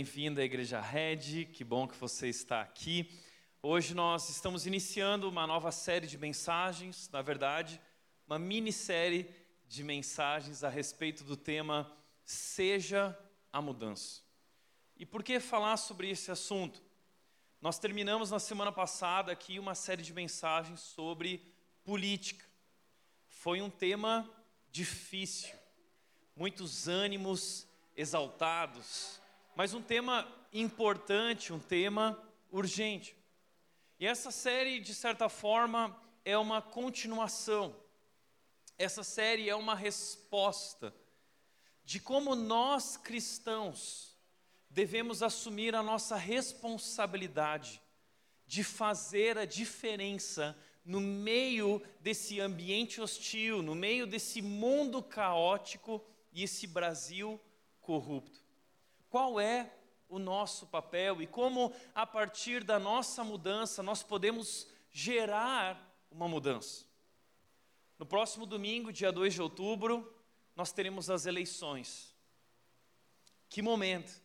Bem-vindo à Igreja Red, que bom que você está aqui. Hoje nós estamos iniciando uma nova série de mensagens, na verdade, uma minissérie de mensagens a respeito do tema Seja a Mudança. E por que falar sobre esse assunto? Nós terminamos na semana passada aqui uma série de mensagens sobre política. Foi um tema difícil, muitos ânimos exaltados, mas um tema importante, um tema urgente. E essa série, de certa forma, é uma continuação. Essa série é uma resposta de como nós cristãos devemos assumir a nossa responsabilidade de fazer a diferença no meio desse ambiente hostil, no meio desse mundo caótico e esse Brasil corrupto. Qual é o nosso papel e como, a partir da nossa mudança, nós podemos gerar uma mudança? No próximo domingo, dia 2 de outubro, nós teremos as eleições. Que momento!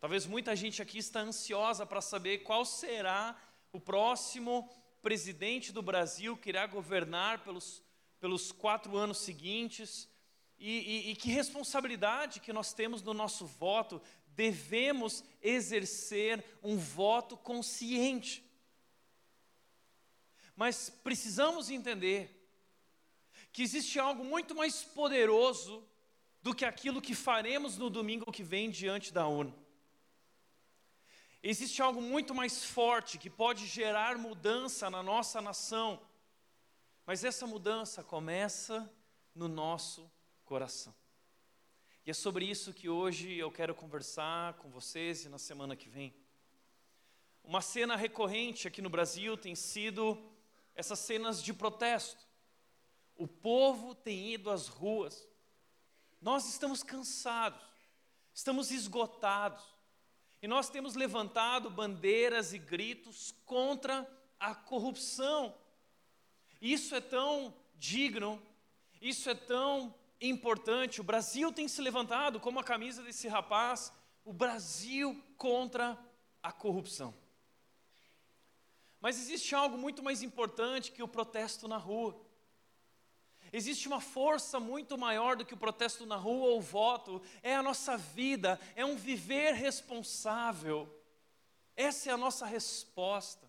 Talvez muita gente aqui está ansiosa para saber qual será o próximo presidente do Brasil que irá governar pelos, pelos quatro anos seguintes. E, e, e, que responsabilidade que nós temos no nosso voto, devemos exercer um voto consciente. Mas precisamos entender que existe algo muito mais poderoso do que aquilo que faremos no domingo que vem diante da urna. Existe algo muito mais forte que pode gerar mudança na nossa nação, mas essa mudança começa no nosso coração. E é sobre isso que hoje eu quero conversar com vocês e na semana que vem. Uma cena recorrente aqui no Brasil tem sido essas cenas de protesto. O povo tem ido às ruas. Nós estamos cansados, estamos esgotados. E nós temos levantado bandeiras e gritos contra a corrupção. Isso é tão digno, isso é tão importante. O Brasil tem se levantado como a camisa desse rapaz, o Brasil contra a corrupção. Mas existe algo muito mais importante que o protesto na rua. Existe uma força muito maior do que o protesto na rua ou o voto, é a nossa vida, é um viver responsável. Essa é a nossa resposta.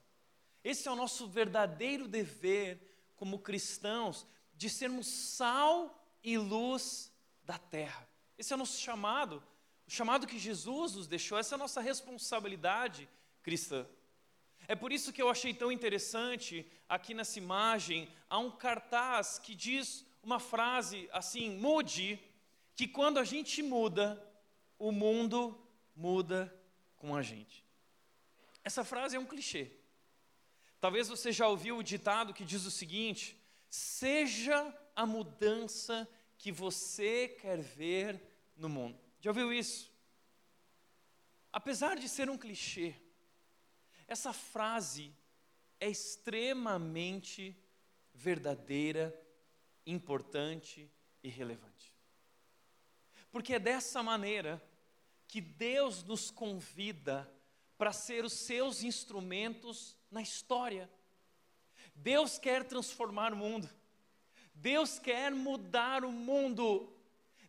Esse é o nosso verdadeiro dever como cristãos de sermos sal e luz da terra. Esse é o nosso chamado, o chamado que Jesus nos deixou, essa é a nossa responsabilidade cristã. É por isso que eu achei tão interessante aqui nessa imagem, há um cartaz que diz uma frase assim: mude, que quando a gente muda, o mundo muda com a gente. Essa frase é um clichê. Talvez você já ouviu o ditado que diz o seguinte: Seja a mudança que você quer ver no mundo. Já ouviu isso? Apesar de ser um clichê, essa frase é extremamente verdadeira, importante e relevante. Porque é dessa maneira que Deus nos convida para ser os seus instrumentos na história. Deus quer transformar o mundo. Deus quer mudar o mundo.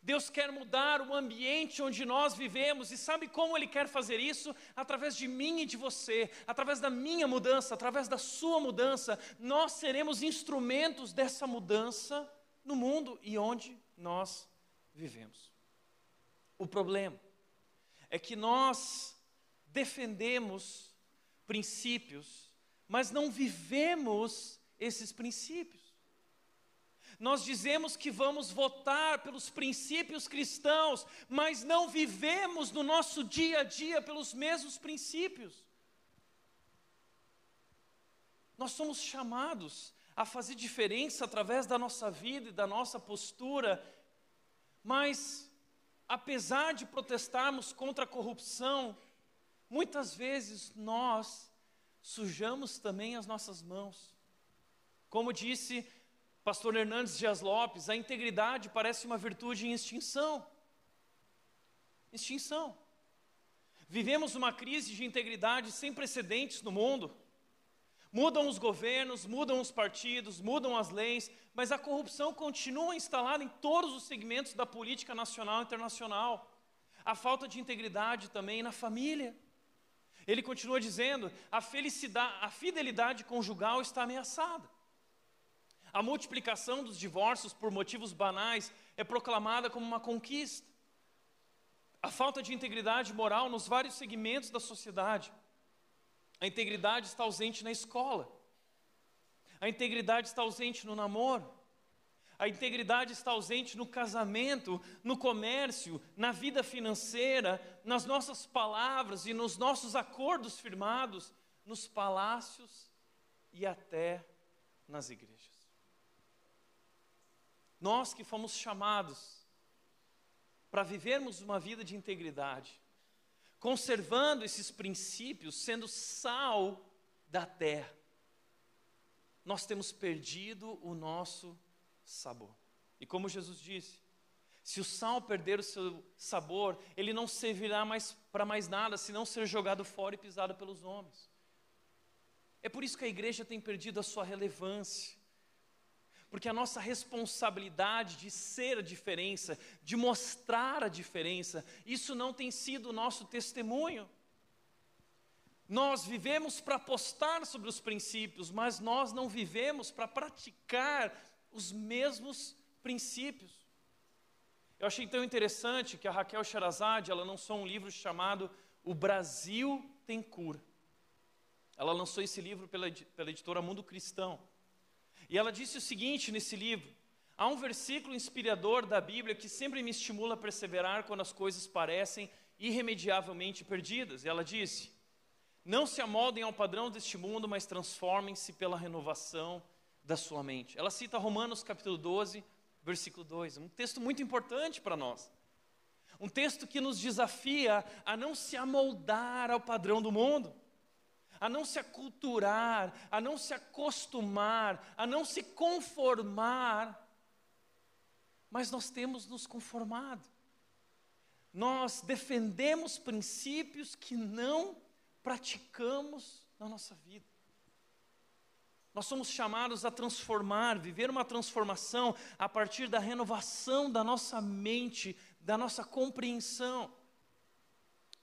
Deus quer mudar o ambiente onde nós vivemos, e sabe como Ele quer fazer isso? Através de mim e de você, através da minha mudança, através da sua mudança, nós seremos instrumentos dessa mudança no mundo e onde nós vivemos. O problema é que nós defendemos princípios mas não vivemos esses princípios. Nós dizemos que vamos votar pelos princípios cristãos, mas não vivemos no nosso dia a dia pelos mesmos princípios. Nós somos chamados a fazer diferença através da nossa vida e da nossa postura, mas, apesar de protestarmos contra a corrupção, muitas vezes nós sujamos também as nossas mãos. Como disse pastor Hernandes Dias Lopes, a integridade parece uma virtude em extinção. Extinção. Vivemos uma crise de integridade sem precedentes no mundo. Mudam os governos, mudam os partidos, mudam as leis, mas a corrupção continua instalada em todos os segmentos da política nacional e internacional. A falta de integridade também na família. Ele continua dizendo: a felicidade, a fidelidade conjugal está ameaçada. A multiplicação dos divórcios por motivos banais é proclamada como uma conquista. A falta de integridade moral nos vários segmentos da sociedade. A integridade está ausente na escola. A integridade está ausente no namoro. A integridade está ausente no casamento, no comércio, na vida financeira, nas nossas palavras e nos nossos acordos firmados, nos palácios e até nas igrejas. Nós que fomos chamados para vivermos uma vida de integridade, conservando esses princípios, sendo sal da terra, nós temos perdido o nosso sabor. E como Jesus disse, se o sal perder o seu sabor, ele não servirá mais para mais nada, senão ser jogado fora e pisado pelos homens. É por isso que a igreja tem perdido a sua relevância porque a nossa responsabilidade de ser a diferença, de mostrar a diferença, isso não tem sido o nosso testemunho. Nós vivemos para postar sobre os princípios, mas nós não vivemos para praticar os mesmos princípios. Eu achei tão interessante que a Raquel Sherazade, ela lançou um livro chamado O Brasil tem cura. Ela lançou esse livro pela, pela editora Mundo Cristão. E ela disse o seguinte nesse livro: há um versículo inspirador da Bíblia que sempre me estimula a perseverar quando as coisas parecem irremediavelmente perdidas. E ela disse: Não se amoldem ao padrão deste mundo, mas transformem-se pela renovação da sua mente. Ela cita Romanos capítulo 12, versículo 2, um texto muito importante para nós. Um texto que nos desafia a não se amoldar ao padrão do mundo a não se aculturar, a não se acostumar, a não se conformar, mas nós temos nos conformado. Nós defendemos princípios que não praticamos na nossa vida. Nós somos chamados a transformar, viver uma transformação a partir da renovação da nossa mente, da nossa compreensão.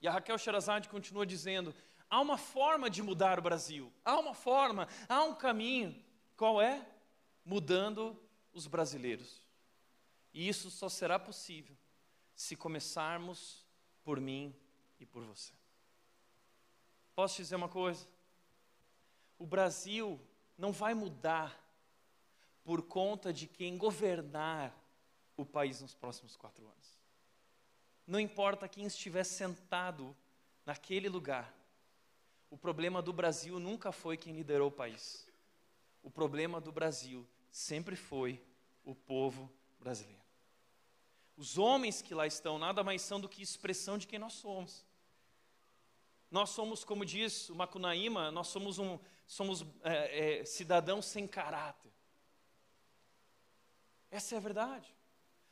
E a Raquel Sherazade continua dizendo: Há uma forma de mudar o Brasil. Há uma forma, há um caminho. Qual é? Mudando os brasileiros. E isso só será possível se começarmos por mim e por você. Posso dizer uma coisa? O Brasil não vai mudar por conta de quem governar o país nos próximos quatro anos. Não importa quem estiver sentado naquele lugar, o problema do Brasil nunca foi quem liderou o país. O problema do Brasil sempre foi o povo brasileiro. Os homens que lá estão nada mais são do que expressão de quem nós somos. Nós somos, como diz o Macunaíma, nós somos, um, somos é, é, cidadãos sem caráter. Essa é a verdade.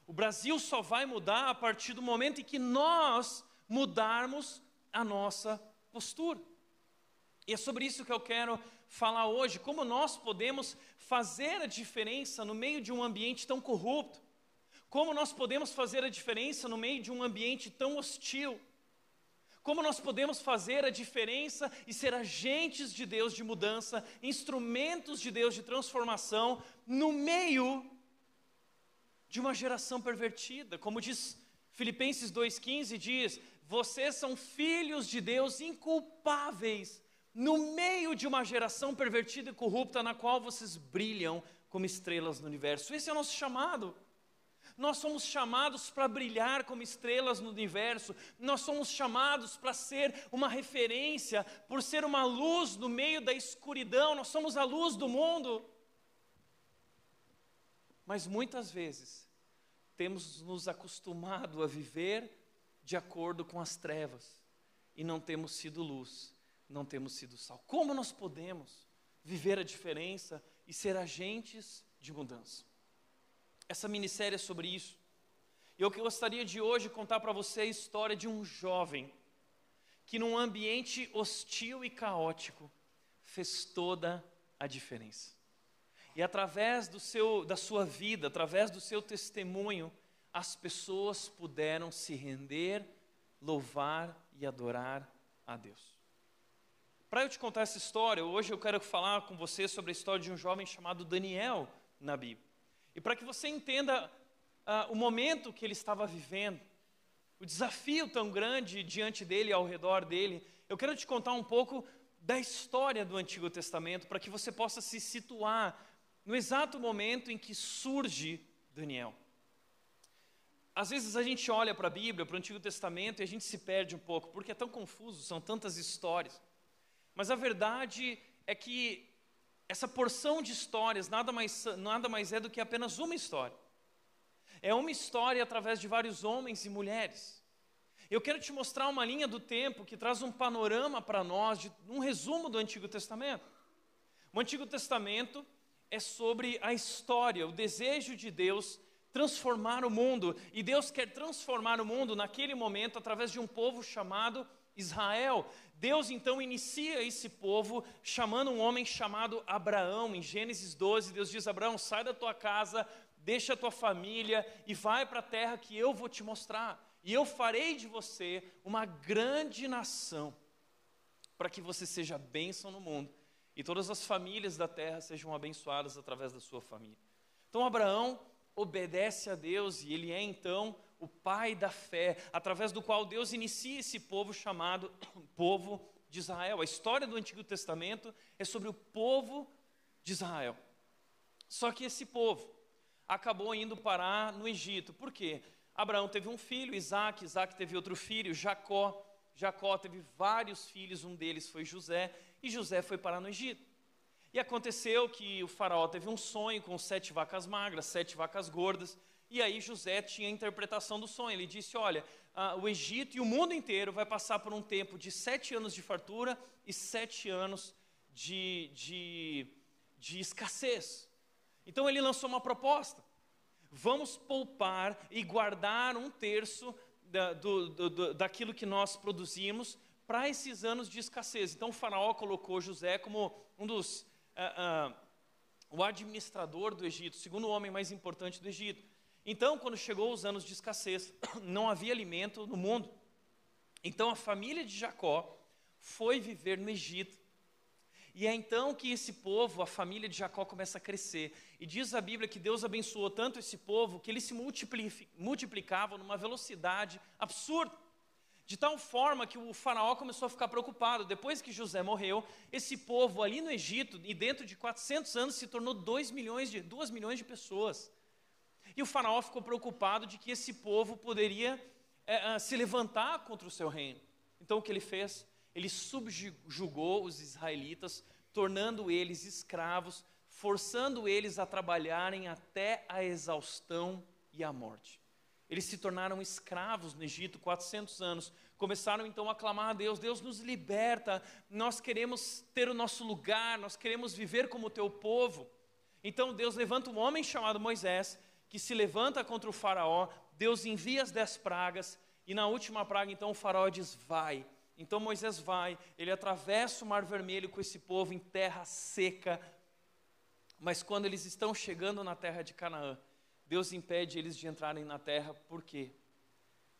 O Brasil só vai mudar a partir do momento em que nós mudarmos a nossa postura. E é sobre isso que eu quero falar hoje, como nós podemos fazer a diferença no meio de um ambiente tão corrupto, como nós podemos fazer a diferença no meio de um ambiente tão hostil, como nós podemos fazer a diferença e ser agentes de Deus de mudança, instrumentos de Deus de transformação no meio de uma geração pervertida, como diz Filipenses 2,15 diz: vocês são filhos de Deus inculpáveis no meio de uma geração pervertida e corrupta na qual vocês brilham como estrelas no universo. Esse é o nosso chamado. Nós somos chamados para brilhar como estrelas no universo, nós somos chamados para ser uma referência, por ser uma luz no meio da escuridão, nós somos a luz do mundo. Mas muitas vezes temos nos acostumado a viver de acordo com as trevas e não temos sido luz não temos sido sal. Como nós podemos viver a diferença e ser agentes de mudança? Essa minissérie é sobre isso. E eu gostaria de hoje contar para você a história de um jovem que num ambiente hostil e caótico fez toda a diferença. E através do seu, da sua vida, através do seu testemunho, as pessoas puderam se render, louvar e adorar a Deus. Para eu te contar essa história, hoje eu quero falar com você sobre a história de um jovem chamado Daniel na Bíblia. E para que você entenda uh, o momento que ele estava vivendo, o desafio tão grande diante dele, ao redor dele, eu quero te contar um pouco da história do Antigo Testamento, para que você possa se situar no exato momento em que surge Daniel. Às vezes a gente olha para a Bíblia, para o Antigo Testamento, e a gente se perde um pouco, porque é tão confuso, são tantas histórias. Mas a verdade é que essa porção de histórias nada mais, nada mais é do que apenas uma história. É uma história através de vários homens e mulheres. Eu quero te mostrar uma linha do tempo que traz um panorama para nós, de, um resumo do Antigo Testamento. O Antigo Testamento é sobre a história, o desejo de Deus transformar o mundo. E Deus quer transformar o mundo naquele momento através de um povo chamado Israel. Deus então inicia esse povo chamando um homem chamado Abraão. Em Gênesis 12, Deus diz: Abraão, sai da tua casa, deixa a tua família e vai para a terra que eu vou te mostrar. E eu farei de você uma grande nação, para que você seja bênção no mundo e todas as famílias da terra sejam abençoadas através da sua família. Então Abraão obedece a Deus e ele é então o pai da fé, através do qual Deus inicia esse povo chamado povo de Israel. A história do Antigo Testamento é sobre o povo de Israel. Só que esse povo acabou indo parar no Egito. Por quê? Abraão teve um filho, Isaac, Isaac teve outro filho, Jacó. Jacó teve vários filhos, um deles foi José, e José foi parar no Egito. E aconteceu que o faraó teve um sonho com sete vacas magras, sete vacas gordas, e aí José tinha a interpretação do sonho. Ele disse: Olha, o Egito e o mundo inteiro vai passar por um tempo de sete anos de fartura e sete anos de, de, de escassez. Então ele lançou uma proposta: vamos poupar e guardar um terço da, do, do, daquilo que nós produzimos para esses anos de escassez. Então o faraó colocou José como um dos. Uh, uh, o administrador do Egito, o segundo homem mais importante do Egito. Então, quando chegou os anos de escassez, não havia alimento no mundo. Então a família de Jacó foi viver no Egito. E é então que esse povo, a família de Jacó, começa a crescer. E diz a Bíblia que Deus abençoou tanto esse povo que eles se multiplicavam numa velocidade absurda. De tal forma que o faraó começou a ficar preocupado. Depois que José morreu, esse povo ali no Egito, e dentro de 400 anos, se tornou 2 milhões de, 2 milhões de pessoas. E o faraó ficou preocupado de que esse povo poderia é, se levantar contra o seu reino. Então o que ele fez? Ele subjugou os israelitas, tornando eles escravos, forçando eles a trabalharem até a exaustão e a morte. Eles se tornaram escravos no Egito 400 anos. Começaram então a clamar a Deus: Deus nos liberta, nós queremos ter o nosso lugar, nós queremos viver como o teu povo. Então Deus levanta um homem chamado Moisés, que se levanta contra o Faraó. Deus envia as dez pragas, e na última praga, então, o Faraó diz: Vai. Então Moisés vai, ele atravessa o Mar Vermelho com esse povo em terra seca. Mas quando eles estão chegando na terra de Canaã, Deus impede eles de entrarem na terra, por quê?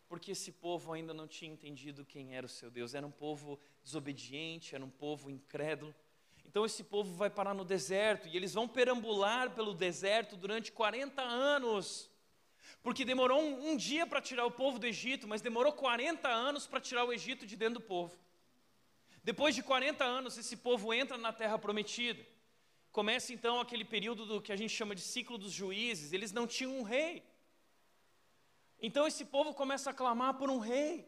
Porque esse povo ainda não tinha entendido quem era o seu Deus, era um povo desobediente, era um povo incrédulo. Então esse povo vai parar no deserto e eles vão perambular pelo deserto durante 40 anos. Porque demorou um, um dia para tirar o povo do Egito, mas demorou 40 anos para tirar o Egito de dentro do povo. Depois de 40 anos, esse povo entra na terra prometida. Começa então aquele período do que a gente chama de ciclo dos juízes. Eles não tinham um rei. Então esse povo começa a clamar por um rei.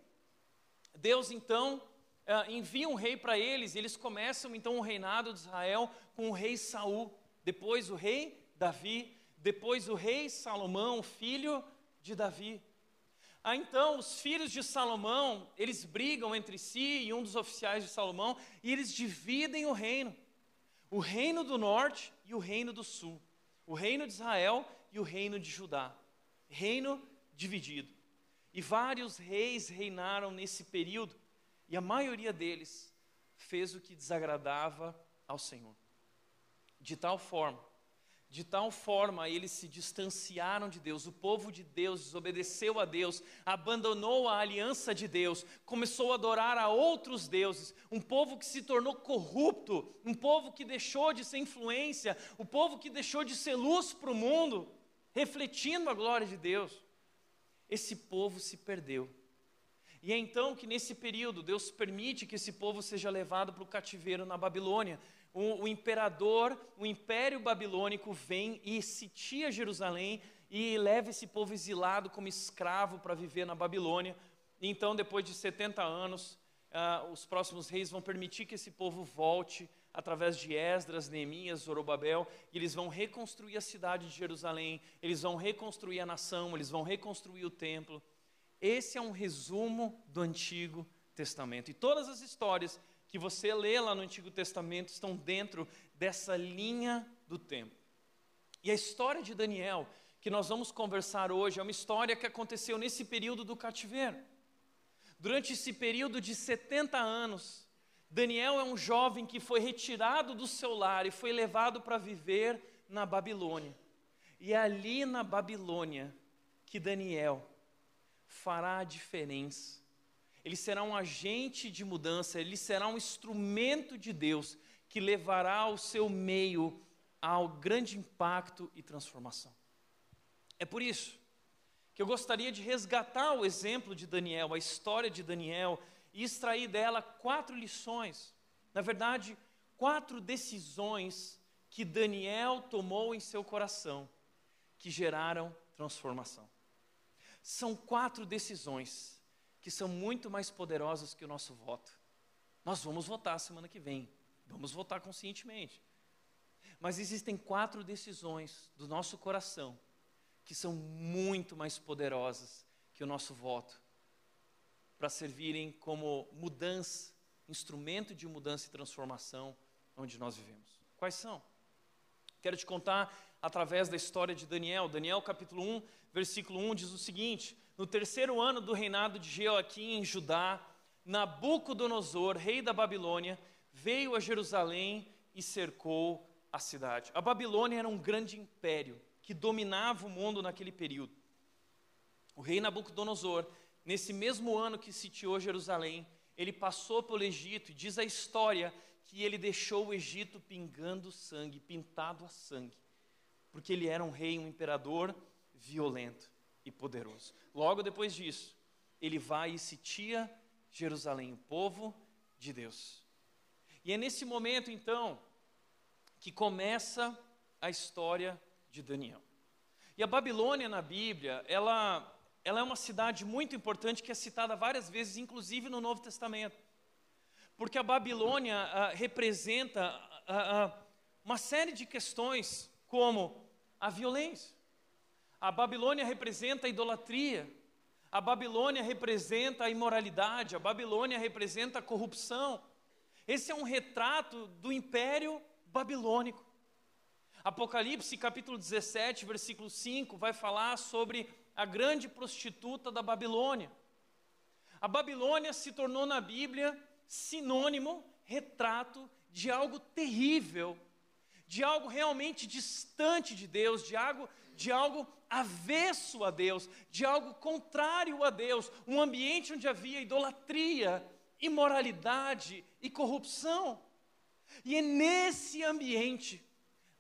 Deus então uh, envia um rei para eles. E eles começam então o reinado de Israel com o rei Saul. Depois o rei Davi. Depois o rei Salomão, filho de Davi. Ah, então, os filhos de Salomão, eles brigam entre si e um dos oficiais de Salomão, e eles dividem o reino o reino do norte e o reino do sul, o reino de Israel e o reino de Judá, reino dividido. E vários reis reinaram nesse período, E a maioria deles fez o que desagradava ao Senhor. De tal forma, de tal forma eles se distanciaram de Deus, o povo de Deus desobedeceu a Deus, abandonou a aliança de Deus, começou a adorar a outros deuses, um povo que se tornou corrupto, um povo que deixou de ser influência, o um povo que deixou de ser luz para o mundo, refletindo a glória de Deus. Esse povo se perdeu. E é então que nesse período Deus permite que esse povo seja levado para o cativeiro na Babilônia. O, o, imperador, o império babilônico vem e sitia Jerusalém e leva esse povo exilado como escravo para viver na Babilônia. E então, depois de 70 anos, ah, os próximos reis vão permitir que esse povo volte através de Esdras, Neemias, Zorobabel, e eles vão reconstruir a cidade de Jerusalém, eles vão reconstruir a nação, eles vão reconstruir o templo. Esse é um resumo do Antigo Testamento. E todas as histórias que você lê lá no Antigo Testamento estão dentro dessa linha do tempo. E a história de Daniel, que nós vamos conversar hoje, é uma história que aconteceu nesse período do cativeiro. Durante esse período de 70 anos, Daniel é um jovem que foi retirado do seu lar e foi levado para viver na Babilônia. E é ali na Babilônia que Daniel fará a diferença. Ele será um agente de mudança, ele será um instrumento de Deus que levará ao seu meio ao grande impacto e transformação. É por isso que eu gostaria de resgatar o exemplo de Daniel, a história de Daniel, e extrair dela quatro lições. Na verdade, quatro decisões que Daniel tomou em seu coração que geraram transformação. São quatro decisões que são muito mais poderosas que o nosso voto. Nós vamos votar semana que vem, vamos votar conscientemente. Mas existem quatro decisões do nosso coração que são muito mais poderosas que o nosso voto para servirem como mudança, instrumento de mudança e transformação onde nós vivemos. Quais são? Quero te contar através da história de Daniel. Daniel capítulo 1, versículo 1 diz o seguinte: No terceiro ano do reinado de Jeoaquim em Judá, Nabucodonosor, rei da Babilônia, veio a Jerusalém e cercou a cidade. A Babilônia era um grande império que dominava o mundo naquele período. O rei Nabucodonosor, nesse mesmo ano que sitiou Jerusalém, ele passou pelo Egito e diz a história que ele deixou o Egito pingando sangue, pintado a sangue porque ele era um rei, um imperador violento e poderoso. Logo depois disso, ele vai e sitia Jerusalém, o povo de Deus. E é nesse momento, então, que começa a história de Daniel. E a Babilônia na Bíblia, ela, ela é uma cidade muito importante que é citada várias vezes, inclusive no Novo Testamento. Porque a Babilônia ah, representa ah, ah, uma série de questões como a violência. A Babilônia representa a idolatria. A Babilônia representa a imoralidade. A Babilônia representa a corrupção. Esse é um retrato do império babilônico. Apocalipse capítulo 17, versículo 5, vai falar sobre a grande prostituta da Babilônia. A Babilônia se tornou na Bíblia sinônimo, retrato de algo terrível de algo realmente distante de Deus, de algo, de algo avesso a Deus, de algo contrário a Deus, um ambiente onde havia idolatria, imoralidade e corrupção. E é nesse ambiente,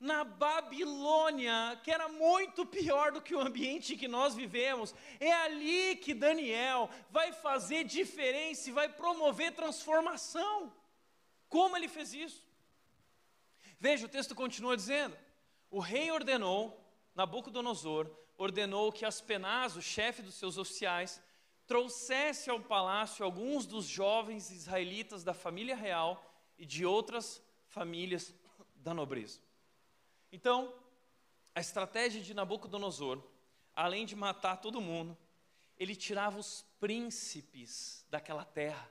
na Babilônia, que era muito pior do que o ambiente que nós vivemos, é ali que Daniel vai fazer diferença e vai promover transformação. Como ele fez isso? Veja, o texto continua dizendo: o rei ordenou, Nabucodonosor, ordenou que Aspenaz, o chefe dos seus oficiais, trouxesse ao palácio alguns dos jovens israelitas da família real e de outras famílias da nobreza. Então, a estratégia de Nabucodonosor, além de matar todo mundo, ele tirava os príncipes daquela terra,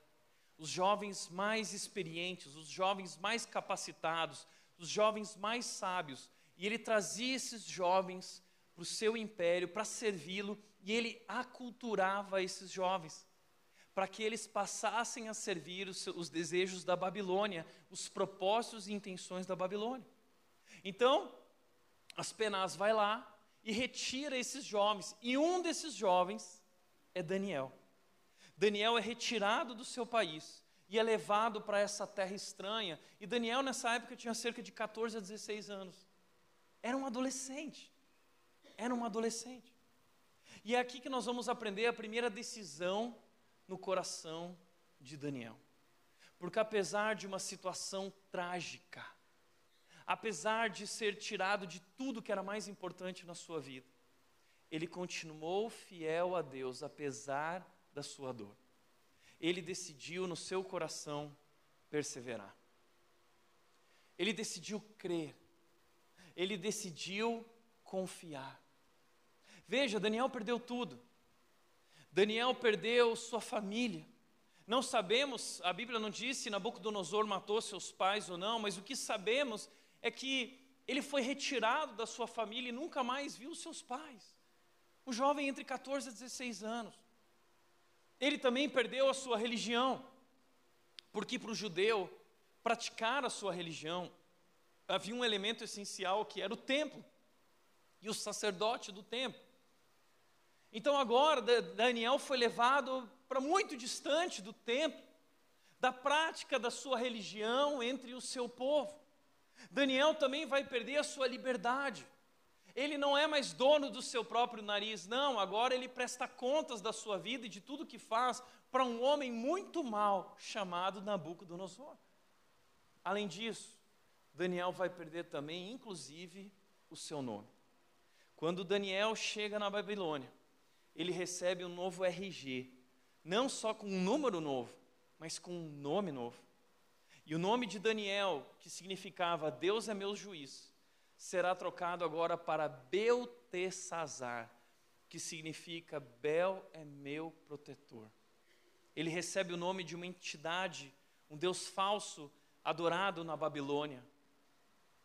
os jovens mais experientes, os jovens mais capacitados, os jovens mais sábios, e ele trazia esses jovens para o seu império, para servi-lo, e ele aculturava esses jovens, para que eles passassem a servir os, os desejos da Babilônia, os propósitos e intenções da Babilônia. Então, Aspenaz vai lá e retira esses jovens, e um desses jovens é Daniel. Daniel é retirado do seu país e é levado para essa terra estranha. E Daniel, nessa época, tinha cerca de 14 a 16 anos. Era um adolescente. Era um adolescente. E é aqui que nós vamos aprender a primeira decisão no coração de Daniel. Porque apesar de uma situação trágica, apesar de ser tirado de tudo que era mais importante na sua vida, ele continuou fiel a Deus, apesar da sua dor. Ele decidiu no seu coração perseverar. Ele decidiu crer. Ele decidiu confiar. Veja, Daniel perdeu tudo. Daniel perdeu sua família. Não sabemos, a Bíblia não disse se Nabucodonosor matou seus pais ou não, mas o que sabemos é que ele foi retirado da sua família e nunca mais viu seus pais. Um jovem entre 14 e 16 anos. Ele também perdeu a sua religião, porque para o judeu praticar a sua religião havia um elemento essencial que era o templo e o sacerdote do templo. Então agora Daniel foi levado para muito distante do templo, da prática da sua religião entre o seu povo. Daniel também vai perder a sua liberdade. Ele não é mais dono do seu próprio nariz, não, agora ele presta contas da sua vida e de tudo que faz para um homem muito mau chamado Nabucodonosor. Além disso, Daniel vai perder também, inclusive, o seu nome. Quando Daniel chega na Babilônia, ele recebe um novo RG, não só com um número novo, mas com um nome novo. E o nome de Daniel, que significava Deus é meu juiz, será trocado agora para Beltesazar, que significa Bel é meu protetor. Ele recebe o nome de uma entidade, um Deus falso adorado na Babilônia.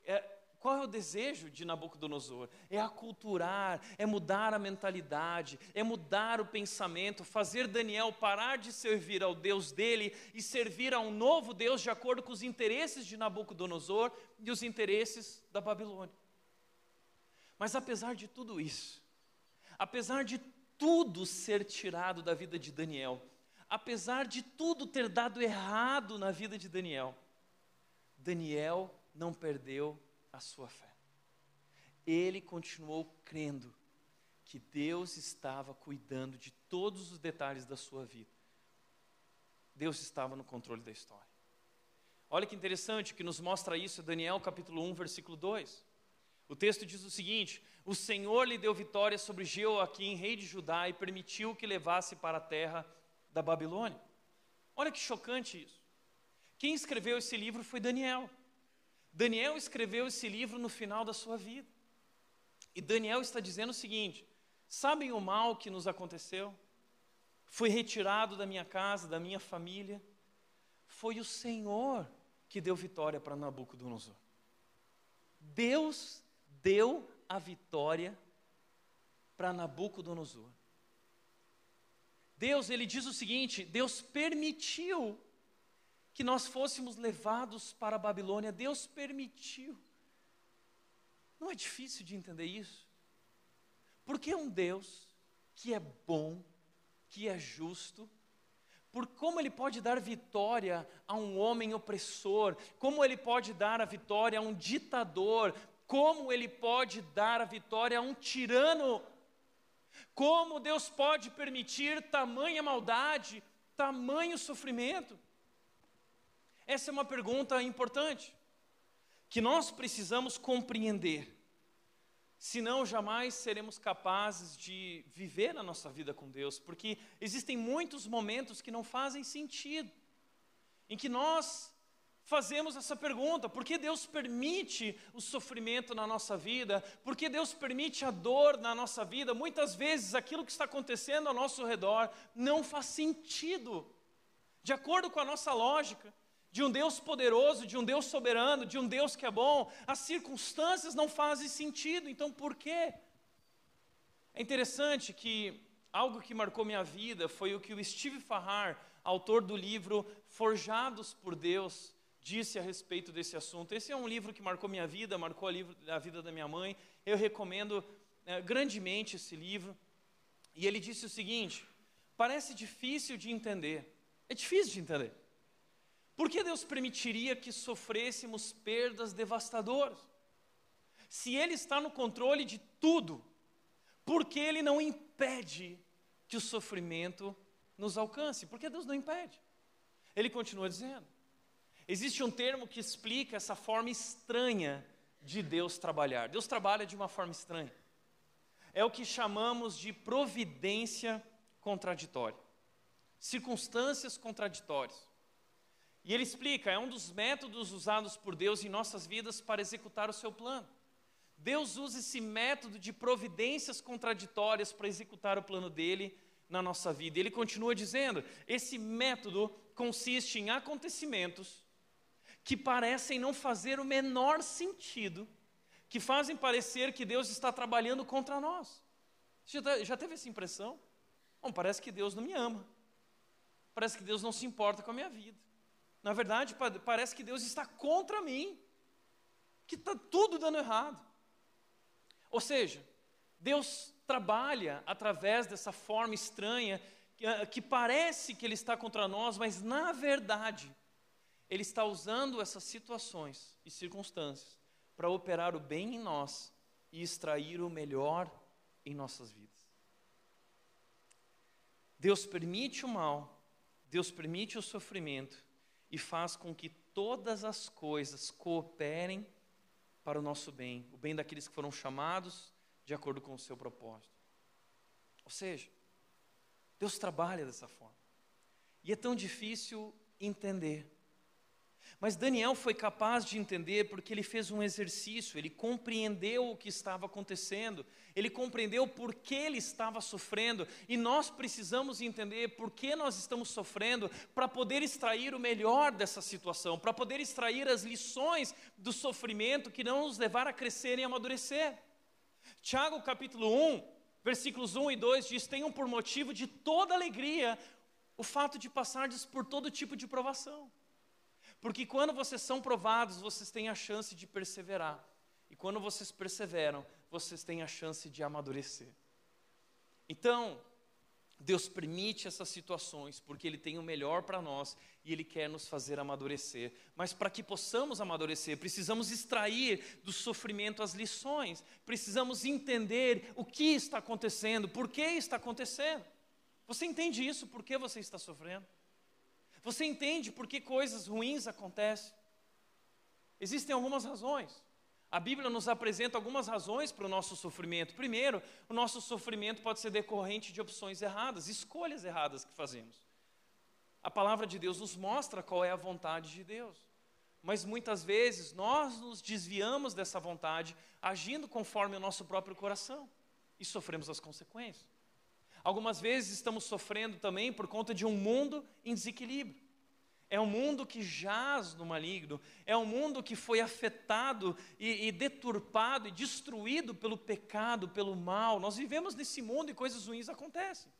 É, qual é o desejo de Nabucodonosor? É aculturar, é mudar a mentalidade, é mudar o pensamento, fazer Daniel parar de servir ao Deus dele e servir a um novo Deus de acordo com os interesses de Nabucodonosor e os interesses da Babilônia. Mas apesar de tudo isso, apesar de tudo ser tirado da vida de Daniel, apesar de tudo ter dado errado na vida de Daniel, Daniel não perdeu a sua fé. Ele continuou crendo que Deus estava cuidando de todos os detalhes da sua vida. Deus estava no controle da história. Olha que interessante que nos mostra isso Daniel capítulo 1, versículo 2. O texto diz o seguinte: O Senhor lhe deu vitória sobre Jeoaquim, rei de Judá, e permitiu que levasse para a terra da Babilônia. Olha que chocante isso. Quem escreveu esse livro foi Daniel. Daniel escreveu esse livro no final da sua vida. E Daniel está dizendo o seguinte: sabem o mal que nos aconteceu? Fui retirado da minha casa, da minha família. Foi o Senhor que deu vitória para Nabucodonosor. Deus deu a vitória para Nabucodonosor. Deus, ele diz o seguinte: Deus permitiu que nós fôssemos levados para a Babilônia. Deus permitiu. Não é difícil de entender isso? Porque um Deus que é bom, que é justo, por como ele pode dar vitória a um homem opressor, como ele pode dar a vitória a um ditador, como ele pode dar a vitória a um tirano. Como Deus pode permitir tamanha maldade, tamanho sofrimento? Essa é uma pergunta importante, que nós precisamos compreender. Senão, jamais seremos capazes de viver a nossa vida com Deus, porque existem muitos momentos que não fazem sentido, em que nós fazemos essa pergunta: por que Deus permite o sofrimento na nossa vida? Por que Deus permite a dor na nossa vida? Muitas vezes aquilo que está acontecendo ao nosso redor não faz sentido, de acordo com a nossa lógica de um Deus poderoso, de um Deus soberano, de um Deus que é bom, as circunstâncias não fazem sentido, então por quê? É interessante que algo que marcou minha vida foi o que o Steve Farrar, autor do livro Forjados por Deus, disse a respeito desse assunto. Esse é um livro que marcou minha vida, marcou a, vida da minha mãe. Eu recomendo é, grandemente esse livro. E ele disse o seguinte: parece difícil de entender. É difícil de entender. Por que Deus permitiria que sofrêssemos perdas devastadoras? Se Ele está no controle de tudo, por que Ele não impede que o sofrimento nos alcance? Porque Deus não impede. Ele continua dizendo. Existe um termo que explica essa forma estranha de Deus trabalhar. Deus trabalha de uma forma estranha. É o que chamamos de providência contraditória. Circunstâncias contraditórias. E ele explica, é um dos métodos usados por Deus em nossas vidas para executar o seu plano. Deus usa esse método de providências contraditórias para executar o plano dele na nossa vida. Ele continua dizendo: esse método consiste em acontecimentos que parecem não fazer o menor sentido, que fazem parecer que Deus está trabalhando contra nós. Já, já teve essa impressão? Bom, parece que Deus não me ama. Parece que Deus não se importa com a minha vida. Na verdade, parece que Deus está contra mim, que está tudo dando errado. Ou seja, Deus trabalha através dessa forma estranha, que, ah, que parece que Ele está contra nós, mas na verdade, Ele está usando essas situações e circunstâncias para operar o bem em nós e extrair o melhor em nossas vidas. Deus permite o mal, Deus permite o sofrimento e faz com que todas as coisas cooperem para o nosso bem, o bem daqueles que foram chamados de acordo com o seu propósito. Ou seja, Deus trabalha dessa forma. E é tão difícil entender. Mas Daniel foi capaz de entender porque ele fez um exercício, ele compreendeu o que estava acontecendo, ele compreendeu por que ele estava sofrendo, e nós precisamos entender por que nós estamos sofrendo para poder extrair o melhor dessa situação, para poder extrair as lições do sofrimento que não nos levar a crescer e amadurecer. Tiago capítulo 1, versículos 1 e 2 diz: Tenham por motivo de toda alegria o fato de passardes por todo tipo de provação porque quando vocês são provados, vocês têm a chance de perseverar. E quando vocês perseveram, vocês têm a chance de amadurecer. Então, Deus permite essas situações porque Ele tem o melhor para nós e Ele quer nos fazer amadurecer. Mas para que possamos amadurecer, precisamos extrair do sofrimento as lições, precisamos entender o que está acontecendo, por que está acontecendo. Você entende isso? Por que você está sofrendo? Você entende por que coisas ruins acontecem? Existem algumas razões. A Bíblia nos apresenta algumas razões para o nosso sofrimento. Primeiro, o nosso sofrimento pode ser decorrente de opções erradas, escolhas erradas que fazemos. A palavra de Deus nos mostra qual é a vontade de Deus. Mas muitas vezes nós nos desviamos dessa vontade, agindo conforme o nosso próprio coração, e sofremos as consequências. Algumas vezes estamos sofrendo também por conta de um mundo em desequilíbrio. É um mundo que jaz no maligno, é um mundo que foi afetado e, e, deturpado e destruído pelo pecado, pelo mal. Nós vivemos nesse mundo e coisas ruins acontecem.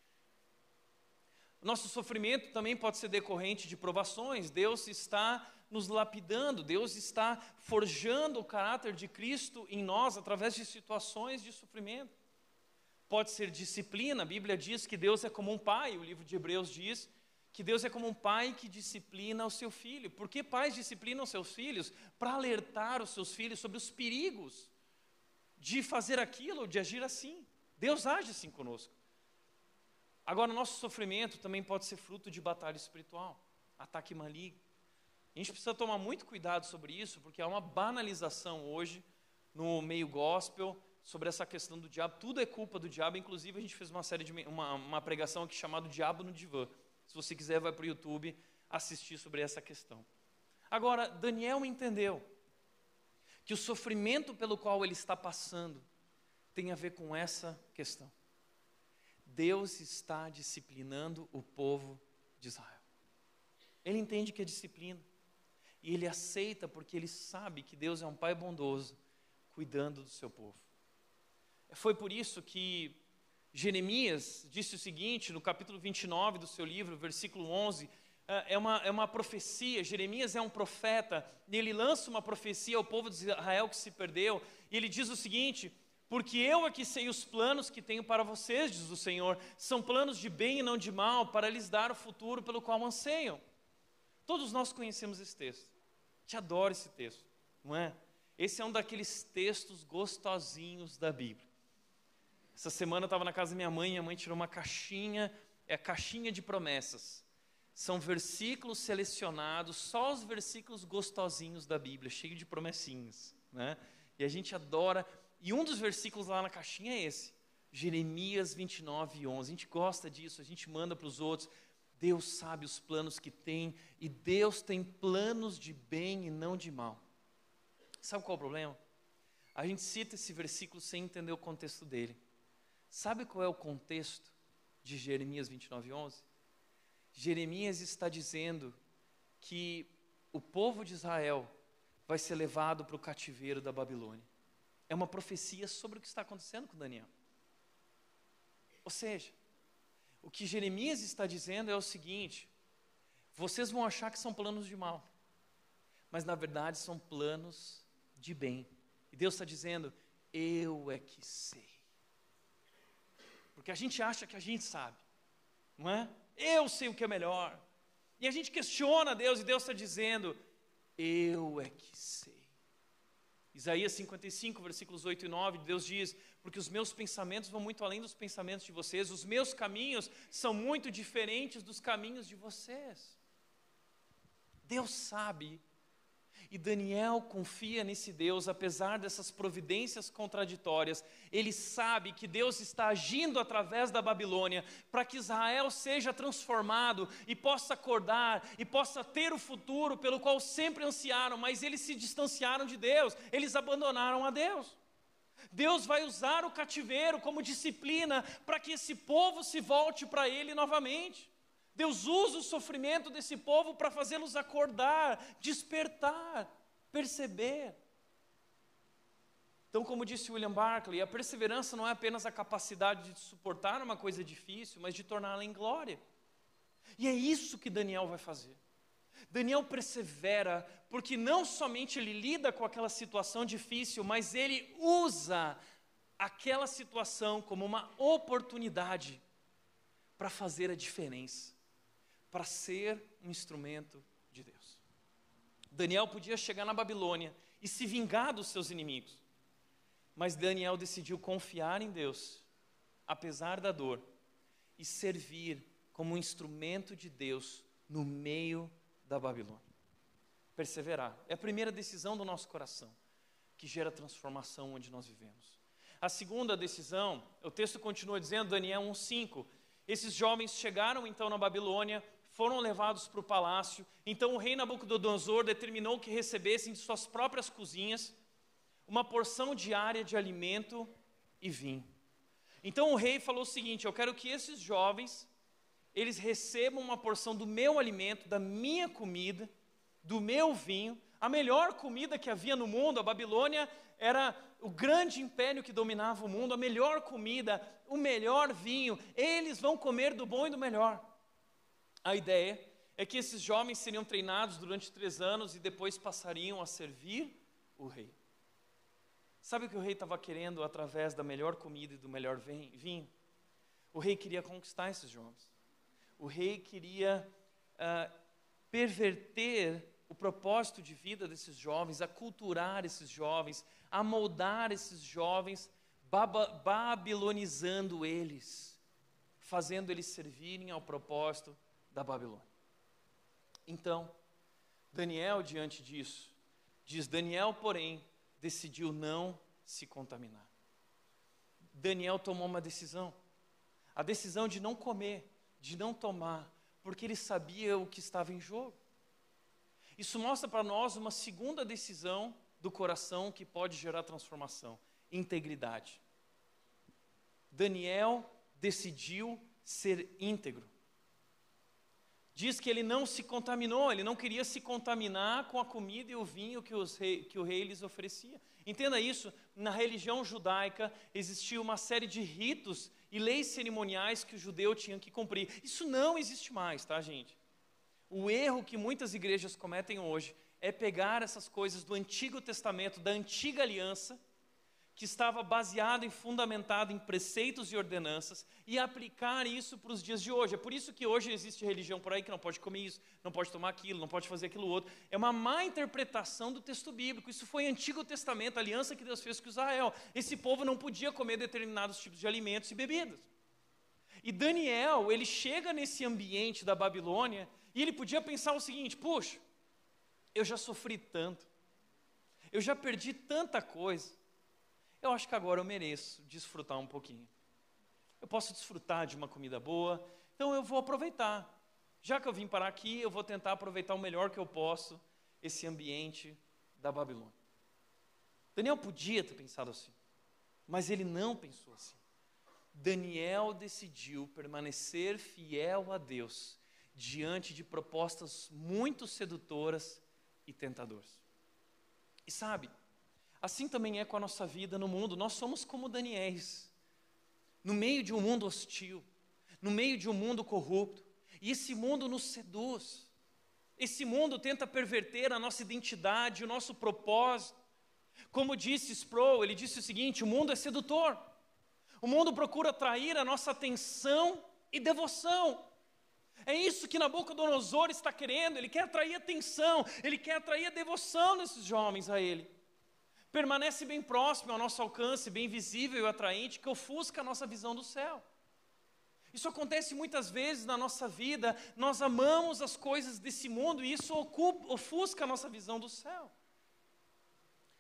Nosso sofrimento também pode ser decorrente de provações. Deus está nos lapidando, Deus está forjando o caráter de Cristo em nós através de situações de sofrimento pode ser disciplina. A Bíblia diz que Deus é como um pai, o livro de Hebreus diz que Deus é como um pai que disciplina o seu filho. Por que pais disciplinam seus filhos? Para alertar os seus filhos sobre os perigos de fazer aquilo, de agir assim. Deus age assim conosco. Agora, o nosso sofrimento também pode ser fruto de batalha espiritual, ataque maligno. A gente precisa tomar muito cuidado sobre isso, porque há uma banalização hoje no meio gospel sobre essa questão do diabo. Tudo é culpa do diabo. Inclusive, a gente fez uma série de uma, uma pregação aqui chamada Diabo no Divã. Se você quiser, vai para o YouTube assistir sobre essa questão. Agora, Daniel entendeu que o sofrimento pelo qual ele está passando tem a ver com essa questão. Deus está disciplinando o povo de Israel. Ele entende que é disciplina. E ele aceita porque ele sabe que Deus é um pai bondoso, cuidando do seu povo. Foi por isso que Jeremias disse o seguinte, no capítulo 29 do seu livro, versículo 11, é, é uma, é uma profecia. Jeremias é um profeta, e ele lança uma profecia ao povo de Israel que se perdeu, e ele diz o seguinte: Porque eu é que sei os planos que tenho para vocês, diz o Senhor, são planos de bem e não de mal, para lhes dar o futuro pelo qual anseiam. Todos nós conhecemos esse texto, te adoro esse texto, não é? Esse é um daqueles textos gostosinhos da Bíblia. Essa semana eu estava na casa da minha mãe, minha mãe tirou uma caixinha, é a caixinha de promessas. São versículos selecionados, só os versículos gostosinhos da Bíblia, cheio de promessinhas, né? E a gente adora. E um dos versículos lá na caixinha é esse, Jeremias 29, 11. A gente gosta disso, a gente manda para os outros. Deus sabe os planos que tem, e Deus tem planos de bem e não de mal. Sabe qual é o problema? A gente cita esse versículo sem entender o contexto dele. Sabe qual é o contexto de Jeremias 29, 11? Jeremias está dizendo que o povo de Israel vai ser levado para o cativeiro da Babilônia. É uma profecia sobre o que está acontecendo com Daniel. Ou seja, o que Jeremias está dizendo é o seguinte: vocês vão achar que são planos de mal, mas na verdade são planos de bem. E Deus está dizendo: eu é que sei. Porque a gente acha que a gente sabe, não é? Eu sei o que é melhor. E a gente questiona Deus e Deus está dizendo: Eu é que sei. Isaías 55, versículos 8 e 9, Deus diz: Porque os meus pensamentos vão muito além dos pensamentos de vocês, os meus caminhos são muito diferentes dos caminhos de vocês. Deus sabe e Daniel confia nesse Deus, apesar dessas providências contraditórias. Ele sabe que Deus está agindo através da Babilônia para que Israel seja transformado e possa acordar e possa ter o futuro pelo qual sempre ansiaram, mas eles se distanciaram de Deus, eles abandonaram a Deus. Deus vai usar o cativeiro como disciplina para que esse povo se volte para Ele novamente. Deus usa o sofrimento desse povo para fazê-los acordar, despertar, perceber. Então, como disse William Barclay, a perseverança não é apenas a capacidade de suportar uma coisa difícil, mas de torná-la em glória. E é isso que Daniel vai fazer. Daniel persevera porque não somente ele lida com aquela situação difícil, mas ele usa aquela situação como uma oportunidade para fazer a diferença para ser um instrumento de Deus. Daniel podia chegar na Babilônia e se vingar dos seus inimigos, mas Daniel decidiu confiar em Deus, apesar da dor, e servir como um instrumento de Deus no meio da Babilônia. Perseverar é a primeira decisão do nosso coração, que gera transformação onde nós vivemos. A segunda decisão, o texto continua dizendo, Daniel 1,5. Esses jovens chegaram então na Babilônia, foram levados para o palácio. Então o rei Nabucodonosor determinou que recebessem de suas próprias cozinhas uma porção diária de alimento e vinho. Então o rei falou o seguinte: Eu quero que esses jovens eles recebam uma porção do meu alimento, da minha comida, do meu vinho, a melhor comida que havia no mundo. A Babilônia era o grande império que dominava o mundo, a melhor comida, o melhor vinho. Eles vão comer do bom e do melhor. A ideia é que esses jovens seriam treinados durante três anos e depois passariam a servir o rei. Sabe o que o rei estava querendo através da melhor comida e do melhor vinho? O rei queria conquistar esses jovens. O rei queria uh, perverter o propósito de vida desses jovens, aculturar esses jovens, a moldar esses jovens, babilonizando eles, fazendo eles servirem ao propósito da Babilônia. Então, Daniel, diante disso, diz: Daniel, porém, decidiu não se contaminar. Daniel tomou uma decisão, a decisão de não comer, de não tomar, porque ele sabia o que estava em jogo. Isso mostra para nós uma segunda decisão do coração que pode gerar transformação: integridade. Daniel decidiu ser íntegro diz que ele não se contaminou, ele não queria se contaminar com a comida e o vinho que, rei, que, o rei lhes oferecia. Entenda isso, na religião judaica existia uma série de ritos e leis cerimoniais que o judeu tinha que cumprir. Isso não existe mais, tá, gente? O erro que muitas igrejas cometem hoje é pegar essas coisas do Antigo Testamento, da antiga aliança, que estava baseado e fundamentado em preceitos e ordenanças e aplicar isso para os dias de hoje. É por isso que hoje existe religião por aí que não pode comer isso, não pode tomar aquilo, não pode fazer aquilo outro. É uma má interpretação do texto bíblico. Isso foi Antigo Testamento, a aliança que Deus fez com Israel. Esse povo não podia comer determinados tipos de alimentos e bebidas. E Daniel, ele chega nesse ambiente da Babilônia e ele podia pensar o seguinte: puxa, eu já sofri tanto, eu já perdi tanta coisa eu acho que agora eu mereço desfrutar um pouquinho. Eu posso desfrutar de uma comida boa, então eu vou aproveitar. Já que eu vim parar aqui, eu vou tentar aproveitar o melhor que eu posso esse ambiente da Babilônia. Daniel podia ter pensado assim, mas ele não pensou assim. Daniel decidiu permanecer fiel a Deus diante de propostas muito sedutoras e tentadoras. E sabe, Assim também é com a nossa vida no mundo. Nós somos como Daniéis, no meio de um mundo hostil, no meio de um mundo corrupto, e esse mundo nos seduz. Esse mundo tenta perverter a nossa identidade, o nosso propósito. Como disse Sproul, ele disse o seguinte: o mundo é sedutor. O mundo procura atrair a nossa atenção e devoção. É isso que Nabucodonosor está querendo, ele quer atrair atenção, ele quer atrair a devoção desses jovens a ele permanece bem próximo ao nosso alcance, bem visível e atraente, que ofusca a nossa visão do céu. Isso acontece muitas vezes na nossa vida, nós amamos as coisas desse mundo e isso ocupa, ofusca a nossa visão do céu.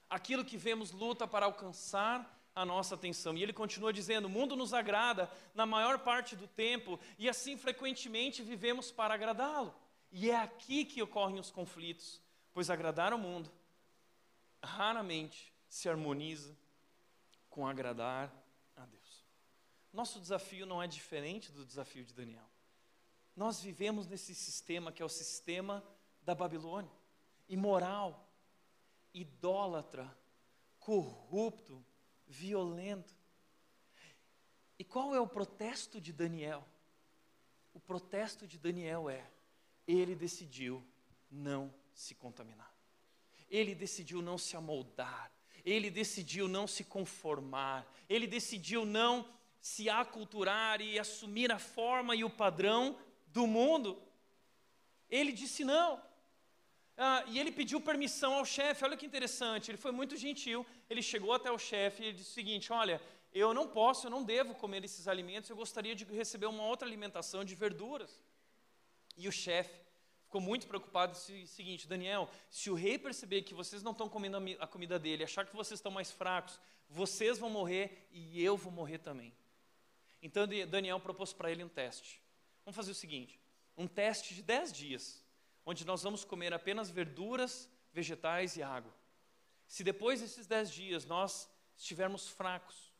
Aquilo que vemos luta para alcançar a nossa atenção. E ele continua dizendo: o mundo nos agrada na maior parte do tempo e assim frequentemente vivemos para agradá-lo. E é aqui que ocorrem os conflitos, pois agradar o mundo raramente se harmoniza com agradar a Deus. Nosso desafio não é diferente do desafio de Daniel. Nós vivemos nesse sistema que é o sistema da Babilônia imoral, idólatra, corrupto, violento. E qual é o protesto de Daniel? O protesto de Daniel é: ele decidiu não se contaminar ele decidiu não se amoldar, ele decidiu não se conformar, ele decidiu não se aculturar e assumir a forma e o padrão do mundo. Ele disse não. Ah, e ele pediu permissão ao chefe. Olha que interessante, ele foi muito gentil. Ele chegou até o chefe e disse o seguinte: Olha, eu não posso, eu não devo comer esses alimentos, eu gostaria de receber uma outra alimentação de verduras. E o chefe ficou muito preocupado o seguinte, Daniel, se o rei perceber que vocês não estão comendo a comida dele, achar que vocês estão mais fracos, vocês vão morrer e eu vou morrer também. Então Daniel propôs para ele um teste. Vamos fazer o seguinte, um teste de 10 dias, onde nós vamos comer apenas verduras, vegetais e água. Se depois desses 10 dias nós estivermos fracos,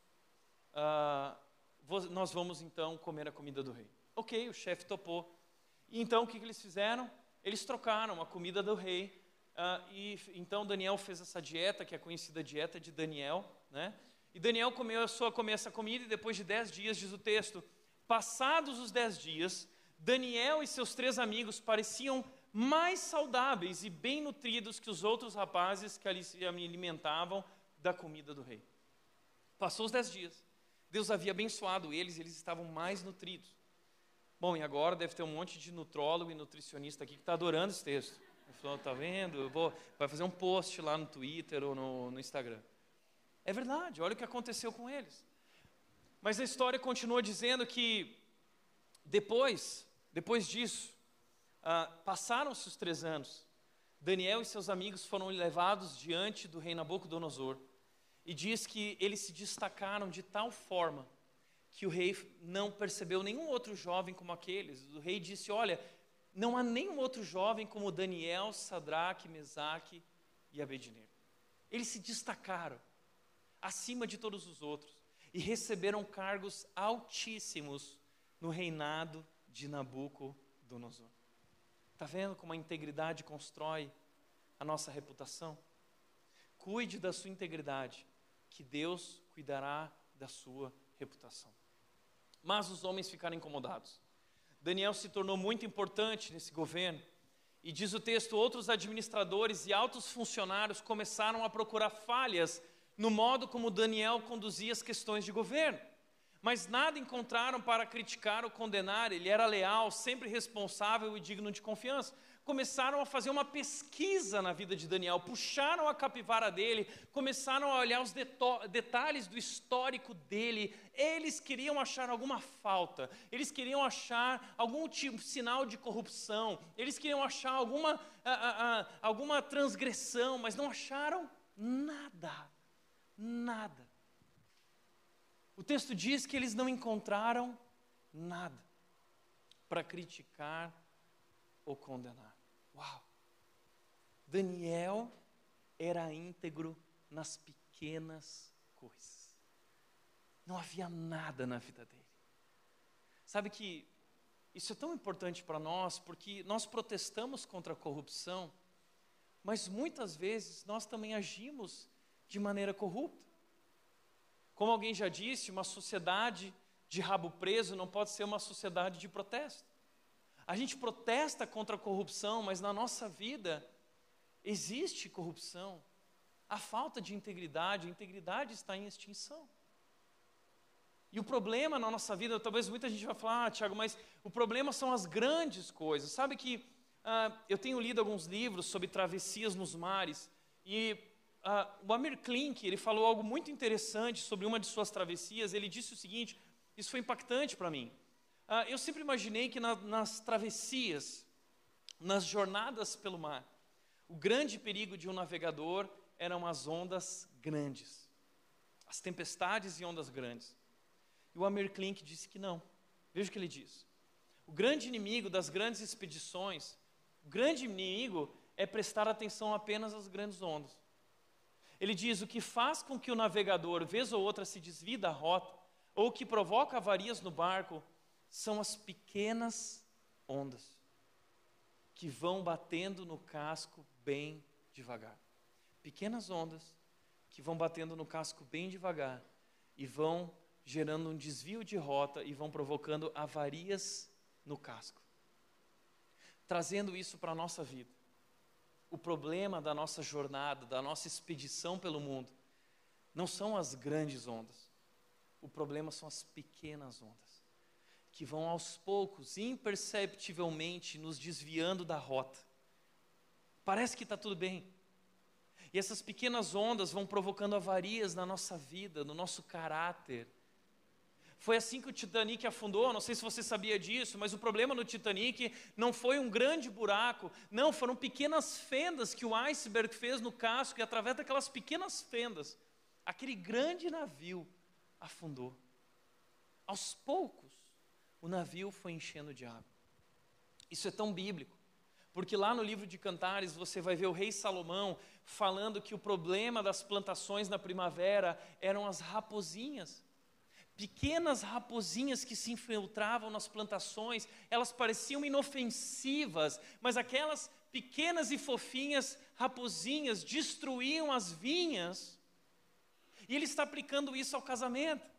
uh, nós vamos então comer a comida do rei. Ok, o chefe topou. E então o que, que eles fizeram? Eles trocaram a comida do rei. Uh, e então Daniel fez essa dieta, que é conhecida dieta de Daniel, né? E Daniel começou a comer essa comida e depois de dez dias, diz o texto, passados os dez dias, Daniel e seus três amigos pareciam mais saudáveis e bem nutridos que os outros rapazes que ali se alimentavam da comida do rei. Passou os dez dias. Deus havia abençoado eles, eles estavam mais nutridos. Bom, e agora deve ter um monte de nutrólogo e nutricionista aqui que está adorando esse texto. Falou, está vendo? Vou, vai fazer um post lá no Twitter ou no, no Instagram. É verdade, olha o que aconteceu com eles. Mas a história continua dizendo que depois, depois disso, ah, passaram-se os três anos. Daniel e seus amigos foram levados diante do rei Nabucodonosor. E diz que eles se destacaram de tal forma que o rei não percebeu nenhum outro jovem como aqueles. O rei disse: Olha, não há nenhum outro jovem como Daniel, Sadraque, Mesaque e Abednego. Eles se destacaram acima de todos os outros e receberam cargos altíssimos no reinado de Nabucodonosor. Está vendo como a integridade constrói a nossa reputação? Cuide da sua integridade, que Deus cuidará da sua reputação. Mas os homens ficaram incomodados. Daniel se tornou muito importante nesse governo. E diz o texto: outros administradores e altos funcionários começaram a procurar falhas no modo como Daniel conduzia as questões de governo. Mas nada encontraram para criticar ou condenar, ele era leal, sempre responsável e digno de confiança começaram a fazer uma pesquisa na vida de Daniel, puxaram a capivara dele, começaram a olhar os detalhes do histórico dele. Eles queriam achar alguma falta, eles queriam achar algum tipo, sinal de corrupção, eles queriam achar alguma, alguma transgressão, mas não acharam nada. Nada. O texto diz que eles não encontraram nada para criticar ou condenar. Daniel era íntegro nas pequenas coisas. Não havia nada na vida dele. Sabe que isso é tão importante para nós porque nós protestamos contra a corrupção, mas muitas vezes nós também agimos de maneira corrupta. Como alguém já disse, uma sociedade de rabo preso não pode ser uma sociedade de protesto. A gente protesta contra a corrupção, mas na nossa vida existe corrupção. A falta de integridade, a integridade está em extinção. E o problema na nossa vida, talvez muita gente vai falar, ah, Tiago, mas o problema são as grandes coisas. Sabe que ah, eu tenho lido alguns livros sobre travessias nos mares e ah, o Amir Klink ele falou algo muito interessante sobre uma de suas travessias. Ele disse o seguinte: isso foi impactante para mim. Ah, eu sempre imaginei que na, nas travessias, nas jornadas pelo mar, o grande perigo de um navegador eram as ondas grandes, as tempestades e ondas grandes. E o Amir Klink disse que não. Veja o que ele diz. O grande inimigo das grandes expedições, o grande inimigo é prestar atenção apenas às grandes ondas. Ele diz: o que faz com que o navegador, vez ou outra, se desvie da rota, ou que provoca avarias no barco, são as pequenas ondas que vão batendo no casco bem devagar. Pequenas ondas que vão batendo no casco bem devagar e vão gerando um desvio de rota e vão provocando avarias no casco. Trazendo isso para a nossa vida. O problema da nossa jornada, da nossa expedição pelo mundo, não são as grandes ondas. O problema são as pequenas ondas que vão aos poucos, imperceptivelmente, nos desviando da rota. Parece que está tudo bem. E essas pequenas ondas vão provocando avarias na nossa vida, no nosso caráter. Foi assim que o Titanic afundou, não sei se você sabia disso, mas o problema no Titanic não foi um grande buraco, não, foram pequenas fendas que o iceberg fez no casco, e através daquelas pequenas fendas, aquele grande navio afundou. Aos poucos, o navio foi enchendo de água. Isso é tão bíblico, porque lá no livro de Cantares você vai ver o rei Salomão falando que o problema das plantações na primavera eram as raposinhas. Pequenas raposinhas que se infiltravam nas plantações, elas pareciam inofensivas, mas aquelas pequenas e fofinhas raposinhas destruíam as vinhas. E ele está aplicando isso ao casamento.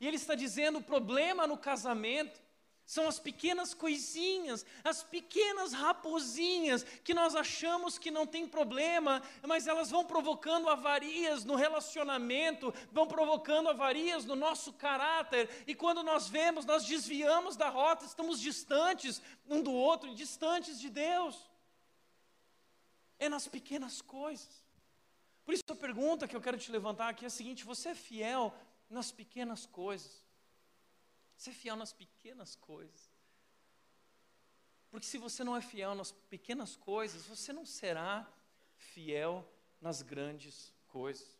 E ele está dizendo: o problema no casamento são as pequenas coisinhas, as pequenas raposinhas que nós achamos que não tem problema, mas elas vão provocando avarias no relacionamento, vão provocando avarias no nosso caráter, e quando nós vemos, nós desviamos da rota, estamos distantes um do outro distantes de Deus. É nas pequenas coisas. Por isso a pergunta que eu quero te levantar aqui é a seguinte: você é fiel nas pequenas coisas. Ser fiel nas pequenas coisas. Porque se você não é fiel nas pequenas coisas, você não será fiel nas grandes coisas.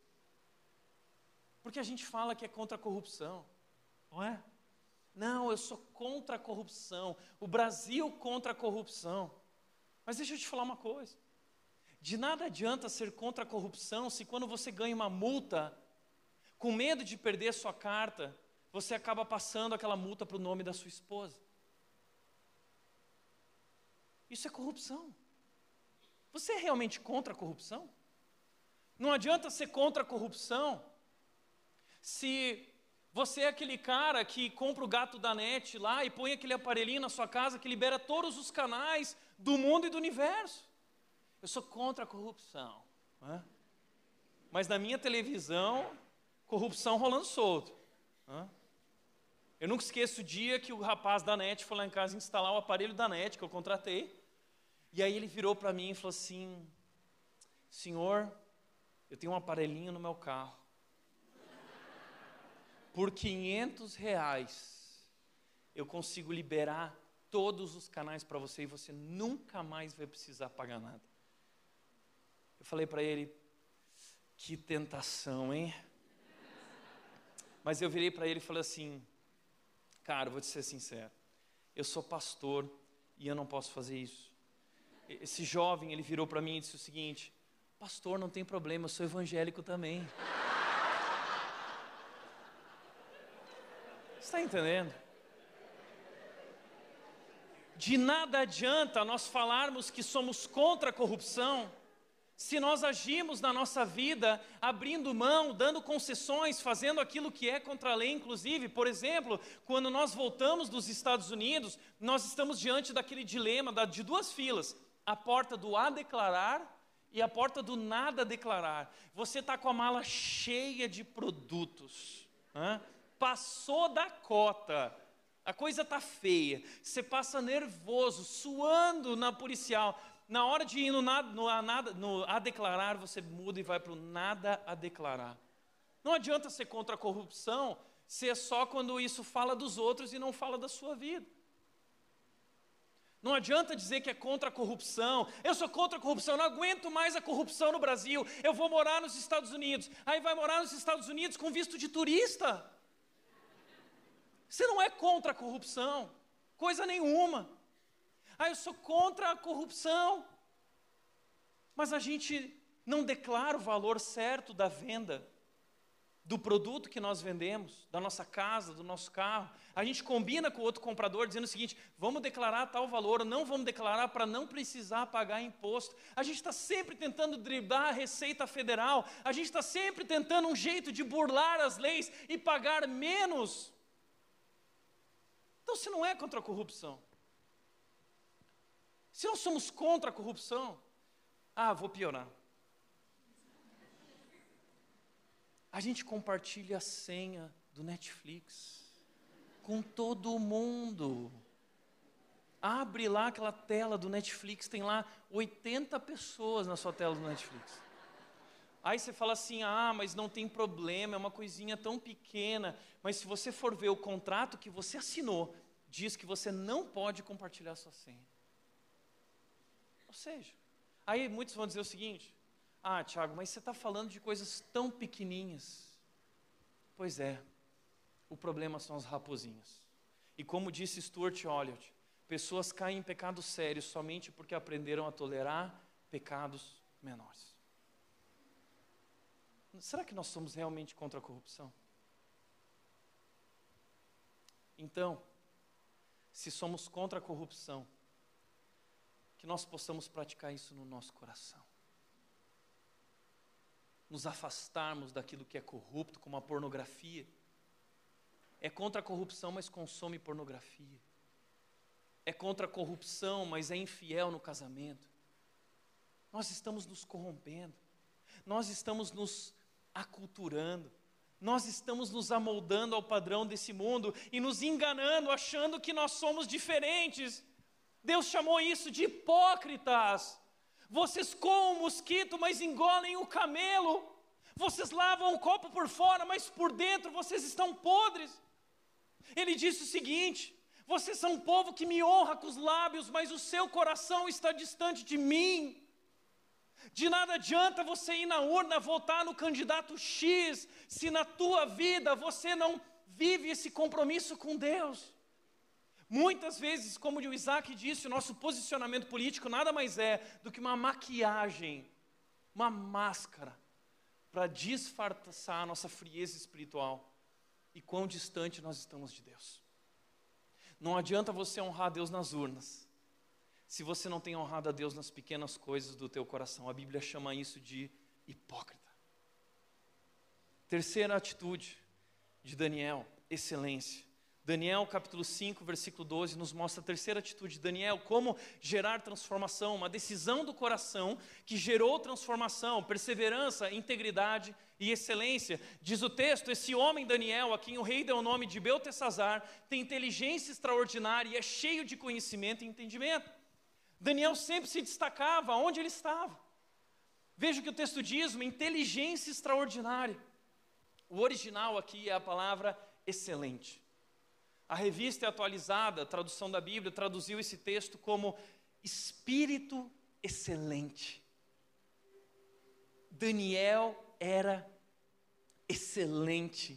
Porque a gente fala que é contra a corrupção, não é? Não, eu sou contra a corrupção. O Brasil contra a corrupção. Mas deixa eu te falar uma coisa. De nada adianta ser contra a corrupção se quando você ganha uma multa, com medo de perder sua carta, você acaba passando aquela multa para o nome da sua esposa. Isso é corrupção. Você é realmente contra a corrupção? Não adianta ser contra a corrupção se Você é aquele cara que compra o gato da net lá e põe aquele aparelhinho na sua casa que libera todos os canais do mundo e do universo. Eu sou contra a corrupção. Mas na minha televisão, corrupção rolando solto. Eu nunca esqueço o dia que o rapaz da net foi lá em casa instalar o aparelho da net que eu contratei. E aí ele virou para mim e falou assim: Senhor, eu tenho um aparelhinho no meu carro por 500 reais, eu consigo liberar todos os canais para você e você nunca mais vai precisar pagar nada. Eu falei para ele, que tentação, hein? Mas eu virei para ele e falei assim, cara, vou te ser sincero, eu sou pastor e eu não posso fazer isso. Esse jovem, ele virou para mim e disse o seguinte: Pastor, não tem problema, eu sou evangélico também. está entendendo? De nada adianta nós falarmos que somos contra a corrupção, se nós agimos na nossa vida abrindo mão, dando concessões, fazendo aquilo que é contra a lei, inclusive, por exemplo, quando nós voltamos dos Estados Unidos, nós estamos diante daquele dilema de duas filas: a porta do a declarar e a porta do nada declarar. Você está com a mala cheia de produtos. Né? passou da cota, a coisa está feia, você passa nervoso, suando na policial. Na hora de ir no, nada, no, a, nada, no a declarar, você muda e vai para o nada a declarar. Não adianta ser contra a corrupção se é só quando isso fala dos outros e não fala da sua vida. Não adianta dizer que é contra a corrupção. Eu sou contra a corrupção, não aguento mais a corrupção no Brasil. Eu vou morar nos Estados Unidos. Aí vai morar nos Estados Unidos com visto de turista. Você não é contra a corrupção, coisa nenhuma. Ah, eu sou contra a corrupção. Mas a gente não declara o valor certo da venda do produto que nós vendemos, da nossa casa, do nosso carro. A gente combina com outro comprador dizendo o seguinte: vamos declarar tal valor, ou não vamos declarar para não precisar pagar imposto. A gente está sempre tentando driblar a Receita Federal, a gente está sempre tentando um jeito de burlar as leis e pagar menos então, se não é contra a corrupção, se não somos contra a corrupção, ah, vou piorar. A gente compartilha a senha do Netflix com todo mundo. Abre lá aquela tela do Netflix, tem lá 80 pessoas na sua tela do Netflix. Aí você fala assim: ah, mas não tem problema, é uma coisinha tão pequena. Mas se você for ver o contrato que você assinou, diz que você não pode compartilhar sua senha. Ou seja, aí muitos vão dizer o seguinte: ah, Tiago, mas você está falando de coisas tão pequenininhas. Pois é, o problema são as raposinhas. E como disse Stuart Olliott, pessoas caem em pecados sérios somente porque aprenderam a tolerar pecados menores. Será que nós somos realmente contra a corrupção? Então, se somos contra a corrupção, que nós possamos praticar isso no nosso coração. Nos afastarmos daquilo que é corrupto, como a pornografia. É contra a corrupção, mas consome pornografia. É contra a corrupção, mas é infiel no casamento. Nós estamos nos corrompendo. Nós estamos nos aculturando. Nós estamos nos amoldando ao padrão desse mundo e nos enganando, achando que nós somos diferentes. Deus chamou isso de hipócritas. Vocês comem o mosquito, mas engolem o camelo. Vocês lavam o copo por fora, mas por dentro vocês estão podres. Ele disse o seguinte: vocês são um povo que me honra com os lábios, mas o seu coração está distante de mim. De nada adianta você ir na urna votar no candidato X, se na tua vida você não vive esse compromisso com Deus. Muitas vezes, como o Isaac disse, o nosso posicionamento político nada mais é do que uma maquiagem, uma máscara, para disfarçar a nossa frieza espiritual e quão distante nós estamos de Deus. Não adianta você honrar Deus nas urnas, se você não tem honrado a Deus nas pequenas coisas do teu coração. A Bíblia chama isso de hipócrita. Terceira atitude, de Daniel, excelência. Daniel capítulo 5, versículo 12, nos mostra a terceira atitude de Daniel, como gerar transformação, uma decisão do coração que gerou transformação, perseverança, integridade e excelência. Diz o texto: esse homem Daniel, a quem o rei deu o nome de Beltesazar, tem inteligência extraordinária e é cheio de conhecimento e entendimento. Daniel sempre se destacava onde ele estava. Veja o que o texto diz, uma inteligência extraordinária. O original aqui é a palavra excelente. A revista atualizada, a tradução da Bíblia, traduziu esse texto como espírito excelente. Daniel era excelente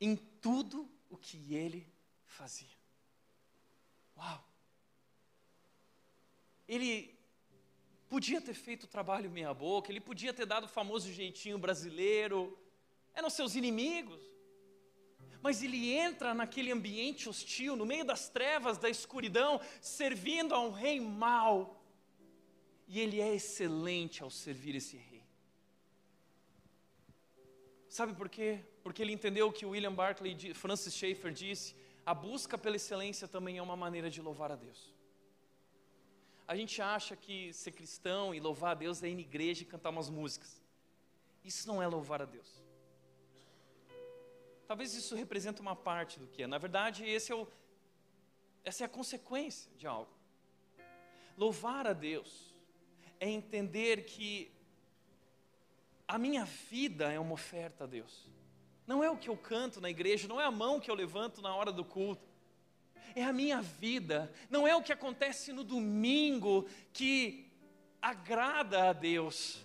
em tudo o que ele fazia. Uau! Ele podia ter feito o trabalho meia-boca, ele podia ter dado o famoso jeitinho brasileiro, eram seus inimigos mas ele entra naquele ambiente hostil, no meio das trevas, da escuridão, servindo a um rei mau. E ele é excelente ao servir esse rei. Sabe por quê? Porque ele entendeu o que William Barclay, Francis Schaeffer disse: a busca pela excelência também é uma maneira de louvar a Deus. A gente acha que ser cristão e louvar a Deus é ir na igreja e cantar umas músicas. Isso não é louvar a Deus. Talvez isso represente uma parte do que é. Na verdade, esse é o, essa é a consequência de algo. Louvar a Deus é entender que a minha vida é uma oferta a Deus. Não é o que eu canto na igreja, não é a mão que eu levanto na hora do culto. É a minha vida, não é o que acontece no domingo que agrada a Deus.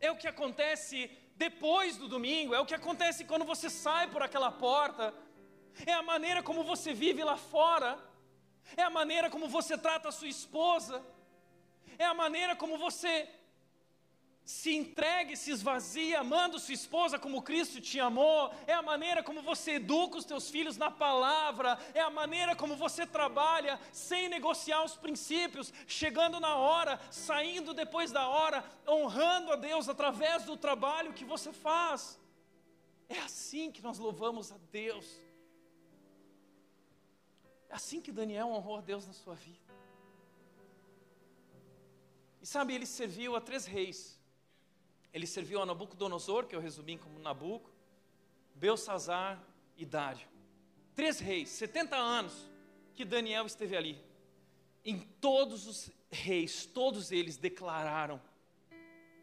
É o que acontece depois do domingo, é o que acontece quando você sai por aquela porta, é a maneira como você vive lá fora, é a maneira como você trata a sua esposa, é a maneira como você se entregue, se esvazia, amando sua esposa como Cristo te amou, é a maneira como você educa os teus filhos na palavra, é a maneira como você trabalha sem negociar os princípios, chegando na hora, saindo depois da hora, honrando a Deus através do trabalho que você faz. É assim que nós louvamos a Deus. É assim que Daniel honrou a Deus na sua vida. E sabe, ele serviu a três reis ele serviu a Nabucodonosor, que eu resumi como Nabuco, Belsazar e Dário. Três reis, 70 anos que Daniel esteve ali. Em todos os reis, todos eles declararam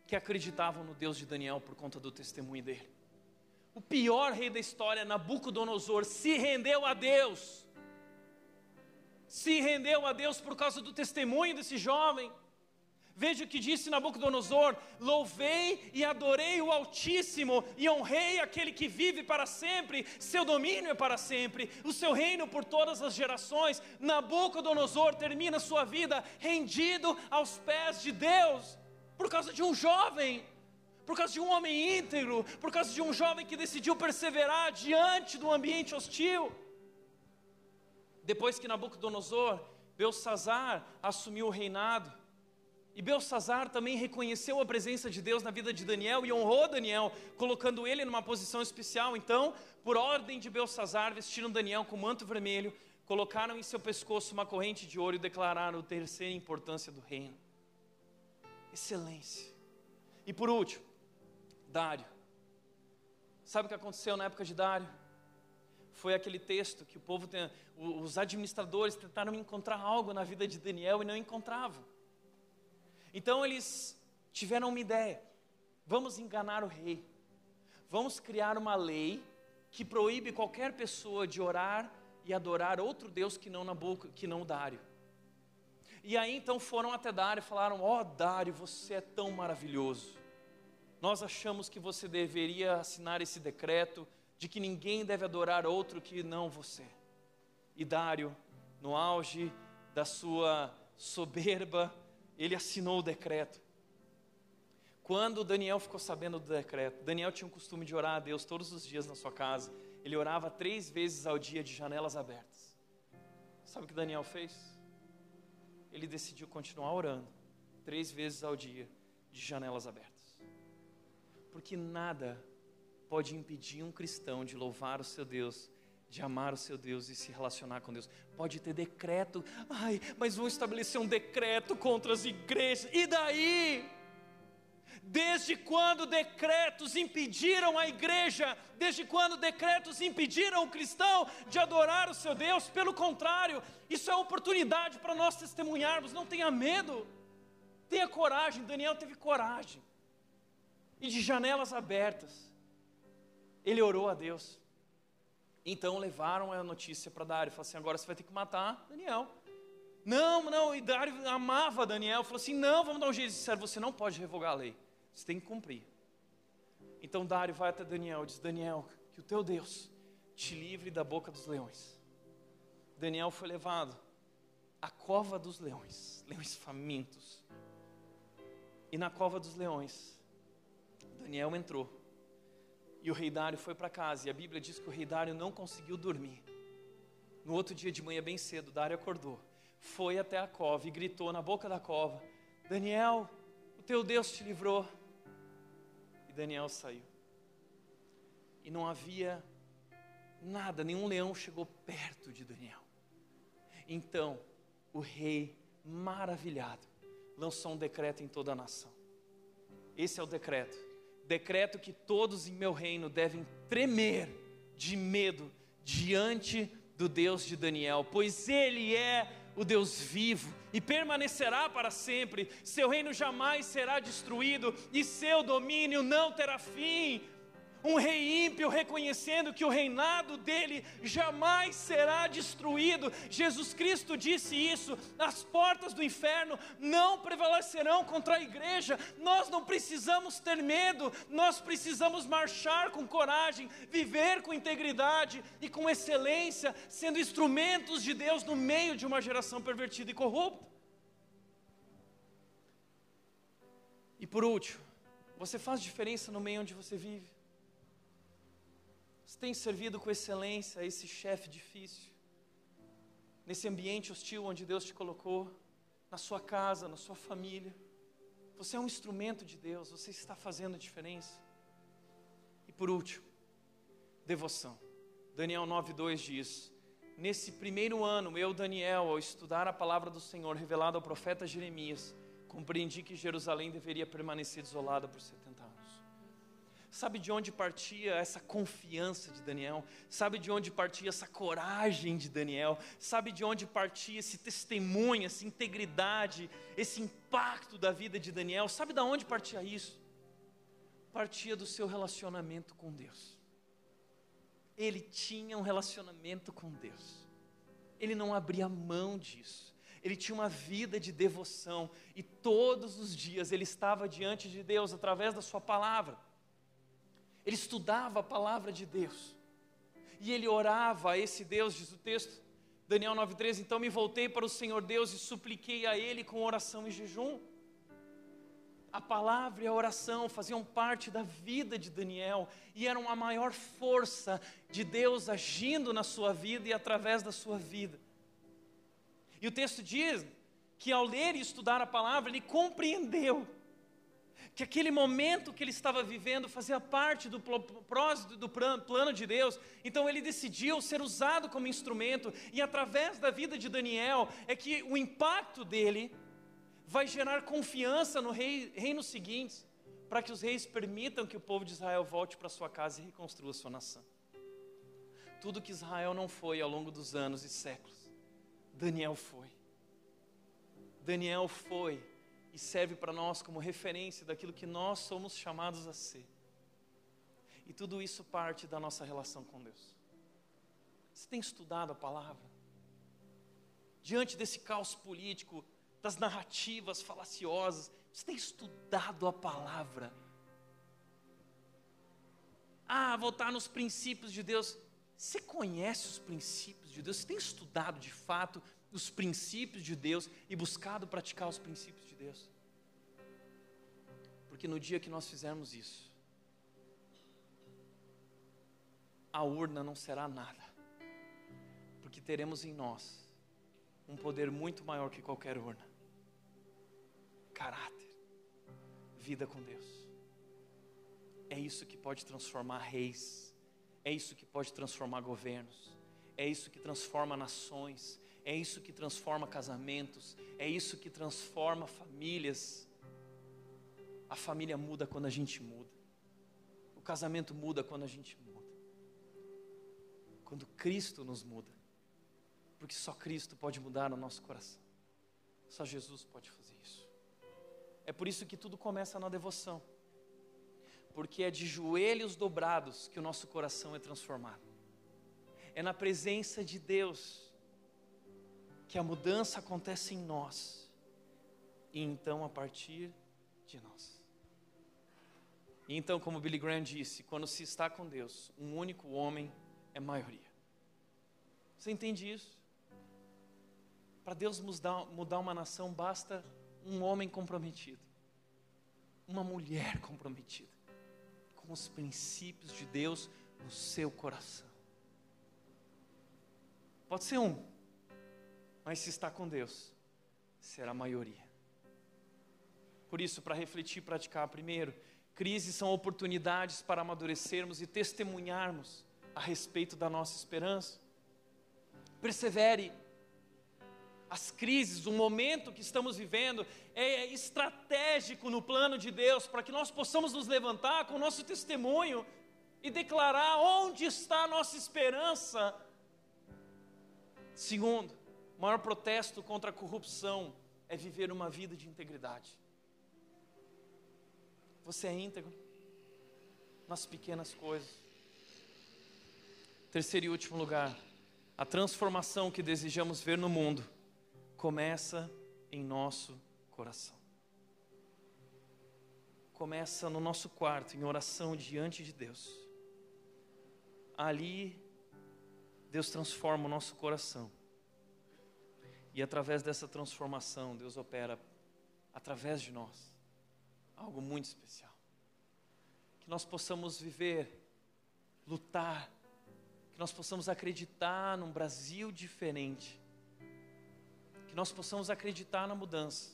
que acreditavam no Deus de Daniel por conta do testemunho dele. O pior rei da história, Nabucodonosor, se rendeu a Deus. Se rendeu a Deus por causa do testemunho desse jovem. Veja o que disse Nabucodonosor: Louvei e adorei o Altíssimo e honrei aquele que vive para sempre, seu domínio é para sempre, o seu reino por todas as gerações. Nabucodonosor termina sua vida rendido aos pés de Deus, por causa de um jovem, por causa de um homem íntegro, por causa de um jovem que decidiu perseverar diante do ambiente hostil. Depois que Nabucodonosor, Belsazar assumiu o reinado, e Belsazar também reconheceu a presença de Deus na vida de Daniel e honrou Daniel, colocando ele numa posição especial. Então, por ordem de Belsazar, vestiram Daniel com manto vermelho, colocaram em seu pescoço uma corrente de ouro e declararam terceira importância do reino. Excelência. E por último, Dário. Sabe o que aconteceu na época de Dário? Foi aquele texto que o povo, tem, os administradores tentaram encontrar algo na vida de Daniel e não encontravam. Então eles tiveram uma ideia: vamos enganar o rei, vamos criar uma lei que proíbe qualquer pessoa de orar e adorar outro Deus que não Nabuco, que não Dário. E aí então foram até Dário e falaram: Ó oh, Dário, você é tão maravilhoso. Nós achamos que você deveria assinar esse decreto de que ninguém deve adorar outro que não você. E Dário, no auge da sua soberba, ele assinou o decreto. Quando Daniel ficou sabendo do decreto, Daniel tinha o costume de orar a Deus todos os dias na sua casa. Ele orava três vezes ao dia de janelas abertas. Sabe o que Daniel fez? Ele decidiu continuar orando três vezes ao dia de janelas abertas. Porque nada pode impedir um cristão de louvar o seu Deus, de amar o seu Deus e se relacionar com Deus. Pode ter decreto, ai, mas vão estabelecer um decreto contra as igrejas, e daí? Desde quando decretos impediram a igreja, desde quando decretos impediram o cristão de adorar o seu Deus? Pelo contrário, isso é oportunidade para nós testemunharmos, não tenha medo, tenha coragem. Daniel teve coragem, e de janelas abertas, ele orou a Deus. Então levaram a notícia para Dário, falaram assim: agora você vai ter que matar Daniel. Não, não, e Dário amava Daniel, falou assim: não, vamos dar um jeito. Disseram: você não pode revogar a lei, você tem que cumprir. Então Dário vai até Daniel e diz: Daniel, que o teu Deus te livre da boca dos leões. Daniel foi levado à cova dos leões, leões famintos. E na cova dos leões, Daniel entrou e o rei Dário foi para casa. E a Bíblia diz que o rei Dário não conseguiu dormir. No outro dia de manhã, bem cedo, Dário acordou, foi até a cova e gritou na boca da cova: Daniel, o teu Deus te livrou. E Daniel saiu. E não havia nada, nenhum leão chegou perto de Daniel. Então, o rei, maravilhado, lançou um decreto em toda a nação. Esse é o decreto decreto que todos em meu reino devem tremer de medo diante do Deus de Daniel, pois ele é o Deus vivo e permanecerá para sempre. Seu reino jamais será destruído e seu domínio não terá fim um rei ímpio reconhecendo que o reinado dele jamais será destruído. Jesus Cristo disse isso: as portas do inferno não prevalecerão contra a igreja. Nós não precisamos ter medo, nós precisamos marchar com coragem, viver com integridade e com excelência, sendo instrumentos de Deus no meio de uma geração pervertida e corrupta. E por último, você faz diferença no meio onde você vive. Você tem servido com excelência esse chefe difícil, nesse ambiente hostil onde Deus te colocou, na sua casa, na sua família. Você é um instrumento de Deus, você está fazendo a diferença. E por último, devoção. Daniel 9:2 diz: Nesse primeiro ano, eu, Daniel, ao estudar a palavra do Senhor revelada ao profeta Jeremias, compreendi que Jerusalém deveria permanecer desolada por 70 anos. Sabe de onde partia essa confiança de Daniel? Sabe de onde partia essa coragem de Daniel? Sabe de onde partia esse testemunho, essa integridade, esse impacto da vida de Daniel? Sabe de onde partia isso? Partia do seu relacionamento com Deus. Ele tinha um relacionamento com Deus. Ele não abria mão disso. Ele tinha uma vida de devoção e todos os dias ele estava diante de Deus através da sua palavra. Ele estudava a palavra de Deus. E ele orava a esse Deus, diz o texto, Daniel 9,13. Então me voltei para o Senhor Deus e supliquei a Ele com oração e jejum. A palavra e a oração faziam parte da vida de Daniel e eram a maior força de Deus agindo na sua vida e através da sua vida. E o texto diz que ao ler e estudar a palavra, ele compreendeu que aquele momento que ele estava vivendo fazia parte do do plano de Deus, então ele decidiu ser usado como instrumento, e através da vida de Daniel, é que o impacto dele vai gerar confiança no rei, reino seguinte, para que os reis permitam que o povo de Israel volte para sua casa e reconstrua sua nação. Tudo que Israel não foi ao longo dos anos e séculos, Daniel foi. Daniel foi e serve para nós como referência daquilo que nós somos chamados a ser. E tudo isso parte da nossa relação com Deus. Você tem estudado a palavra? Diante desse caos político, das narrativas falaciosas, você tem estudado a palavra? Ah, voltar nos princípios de Deus. Você conhece os princípios de Deus? Você tem estudado de fato os princípios de Deus e buscado praticar os princípios de Deus. Porque no dia que nós fizermos isso, a urna não será nada, porque teremos em nós um poder muito maior que qualquer urna: caráter, vida com Deus. É isso que pode transformar reis, é isso que pode transformar governos, é isso que transforma nações, é isso que transforma casamentos, é isso que transforma famílias. A família muda quando a gente muda, o casamento muda quando a gente muda, quando Cristo nos muda, porque só Cristo pode mudar o nosso coração, só Jesus pode fazer isso. É por isso que tudo começa na devoção, porque é de joelhos dobrados que o nosso coração é transformado, é na presença de Deus que a mudança acontece em nós, e então a partir de nós. E então, como Billy Graham disse, quando se está com Deus, um único homem é maioria. Você entende isso? Para Deus mudar, mudar uma nação, basta um homem comprometido, uma mulher comprometida com os princípios de Deus no seu coração. Pode ser um, mas se está com Deus, será a maioria. Por isso, para refletir e praticar, primeiro, crises são oportunidades para amadurecermos e testemunharmos a respeito da nossa esperança. Persevere as crises, o momento que estamos vivendo é estratégico no plano de Deus para que nós possamos nos levantar com o nosso testemunho e declarar onde está a nossa esperança. Segundo, o maior protesto contra a corrupção é viver uma vida de integridade. Você é íntegro nas pequenas coisas. Terceiro e último lugar, a transformação que desejamos ver no mundo começa em nosso coração. Começa no nosso quarto, em oração diante de Deus. Ali, Deus transforma o nosso coração. E através dessa transformação, Deus opera através de nós algo muito especial. Que nós possamos viver, lutar, que nós possamos acreditar num Brasil diferente que nós possamos acreditar na mudança,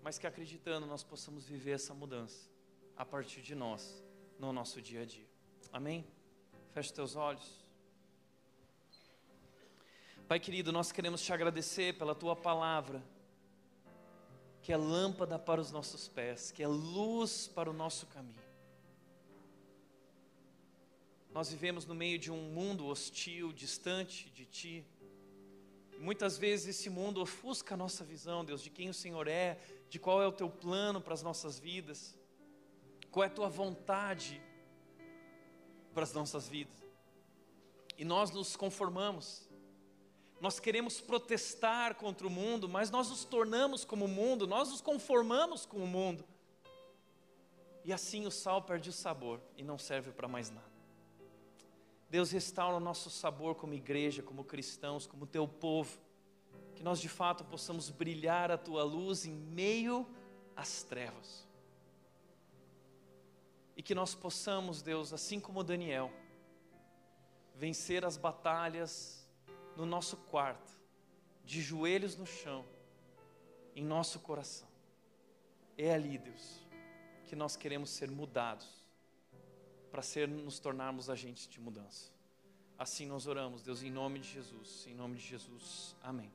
mas que acreditando nós possamos viver essa mudança a partir de nós, no nosso dia a dia. Amém? Feche teus olhos. Pai querido, nós queremos te agradecer pela tua palavra, que é lâmpada para os nossos pés, que é luz para o nosso caminho. Nós vivemos no meio de um mundo hostil, distante de ti Muitas vezes esse mundo ofusca a nossa visão, Deus, de quem o Senhor é, de qual é o teu plano para as nossas vidas, qual é a tua vontade para as nossas vidas. E nós nos conformamos, nós queremos protestar contra o mundo, mas nós nos tornamos como o mundo, nós nos conformamos com o mundo. E assim o sal perde o sabor e não serve para mais nada. Deus restaura o nosso sabor como igreja, como cristãos, como teu povo. Que nós de fato possamos brilhar a tua luz em meio às trevas. E que nós possamos, Deus, assim como Daniel, vencer as batalhas no nosso quarto, de joelhos no chão, em nosso coração. É ali, Deus, que nós queremos ser mudados para ser nos tornarmos agentes de mudança. Assim nós oramos, Deus, em nome de Jesus, em nome de Jesus. Amém.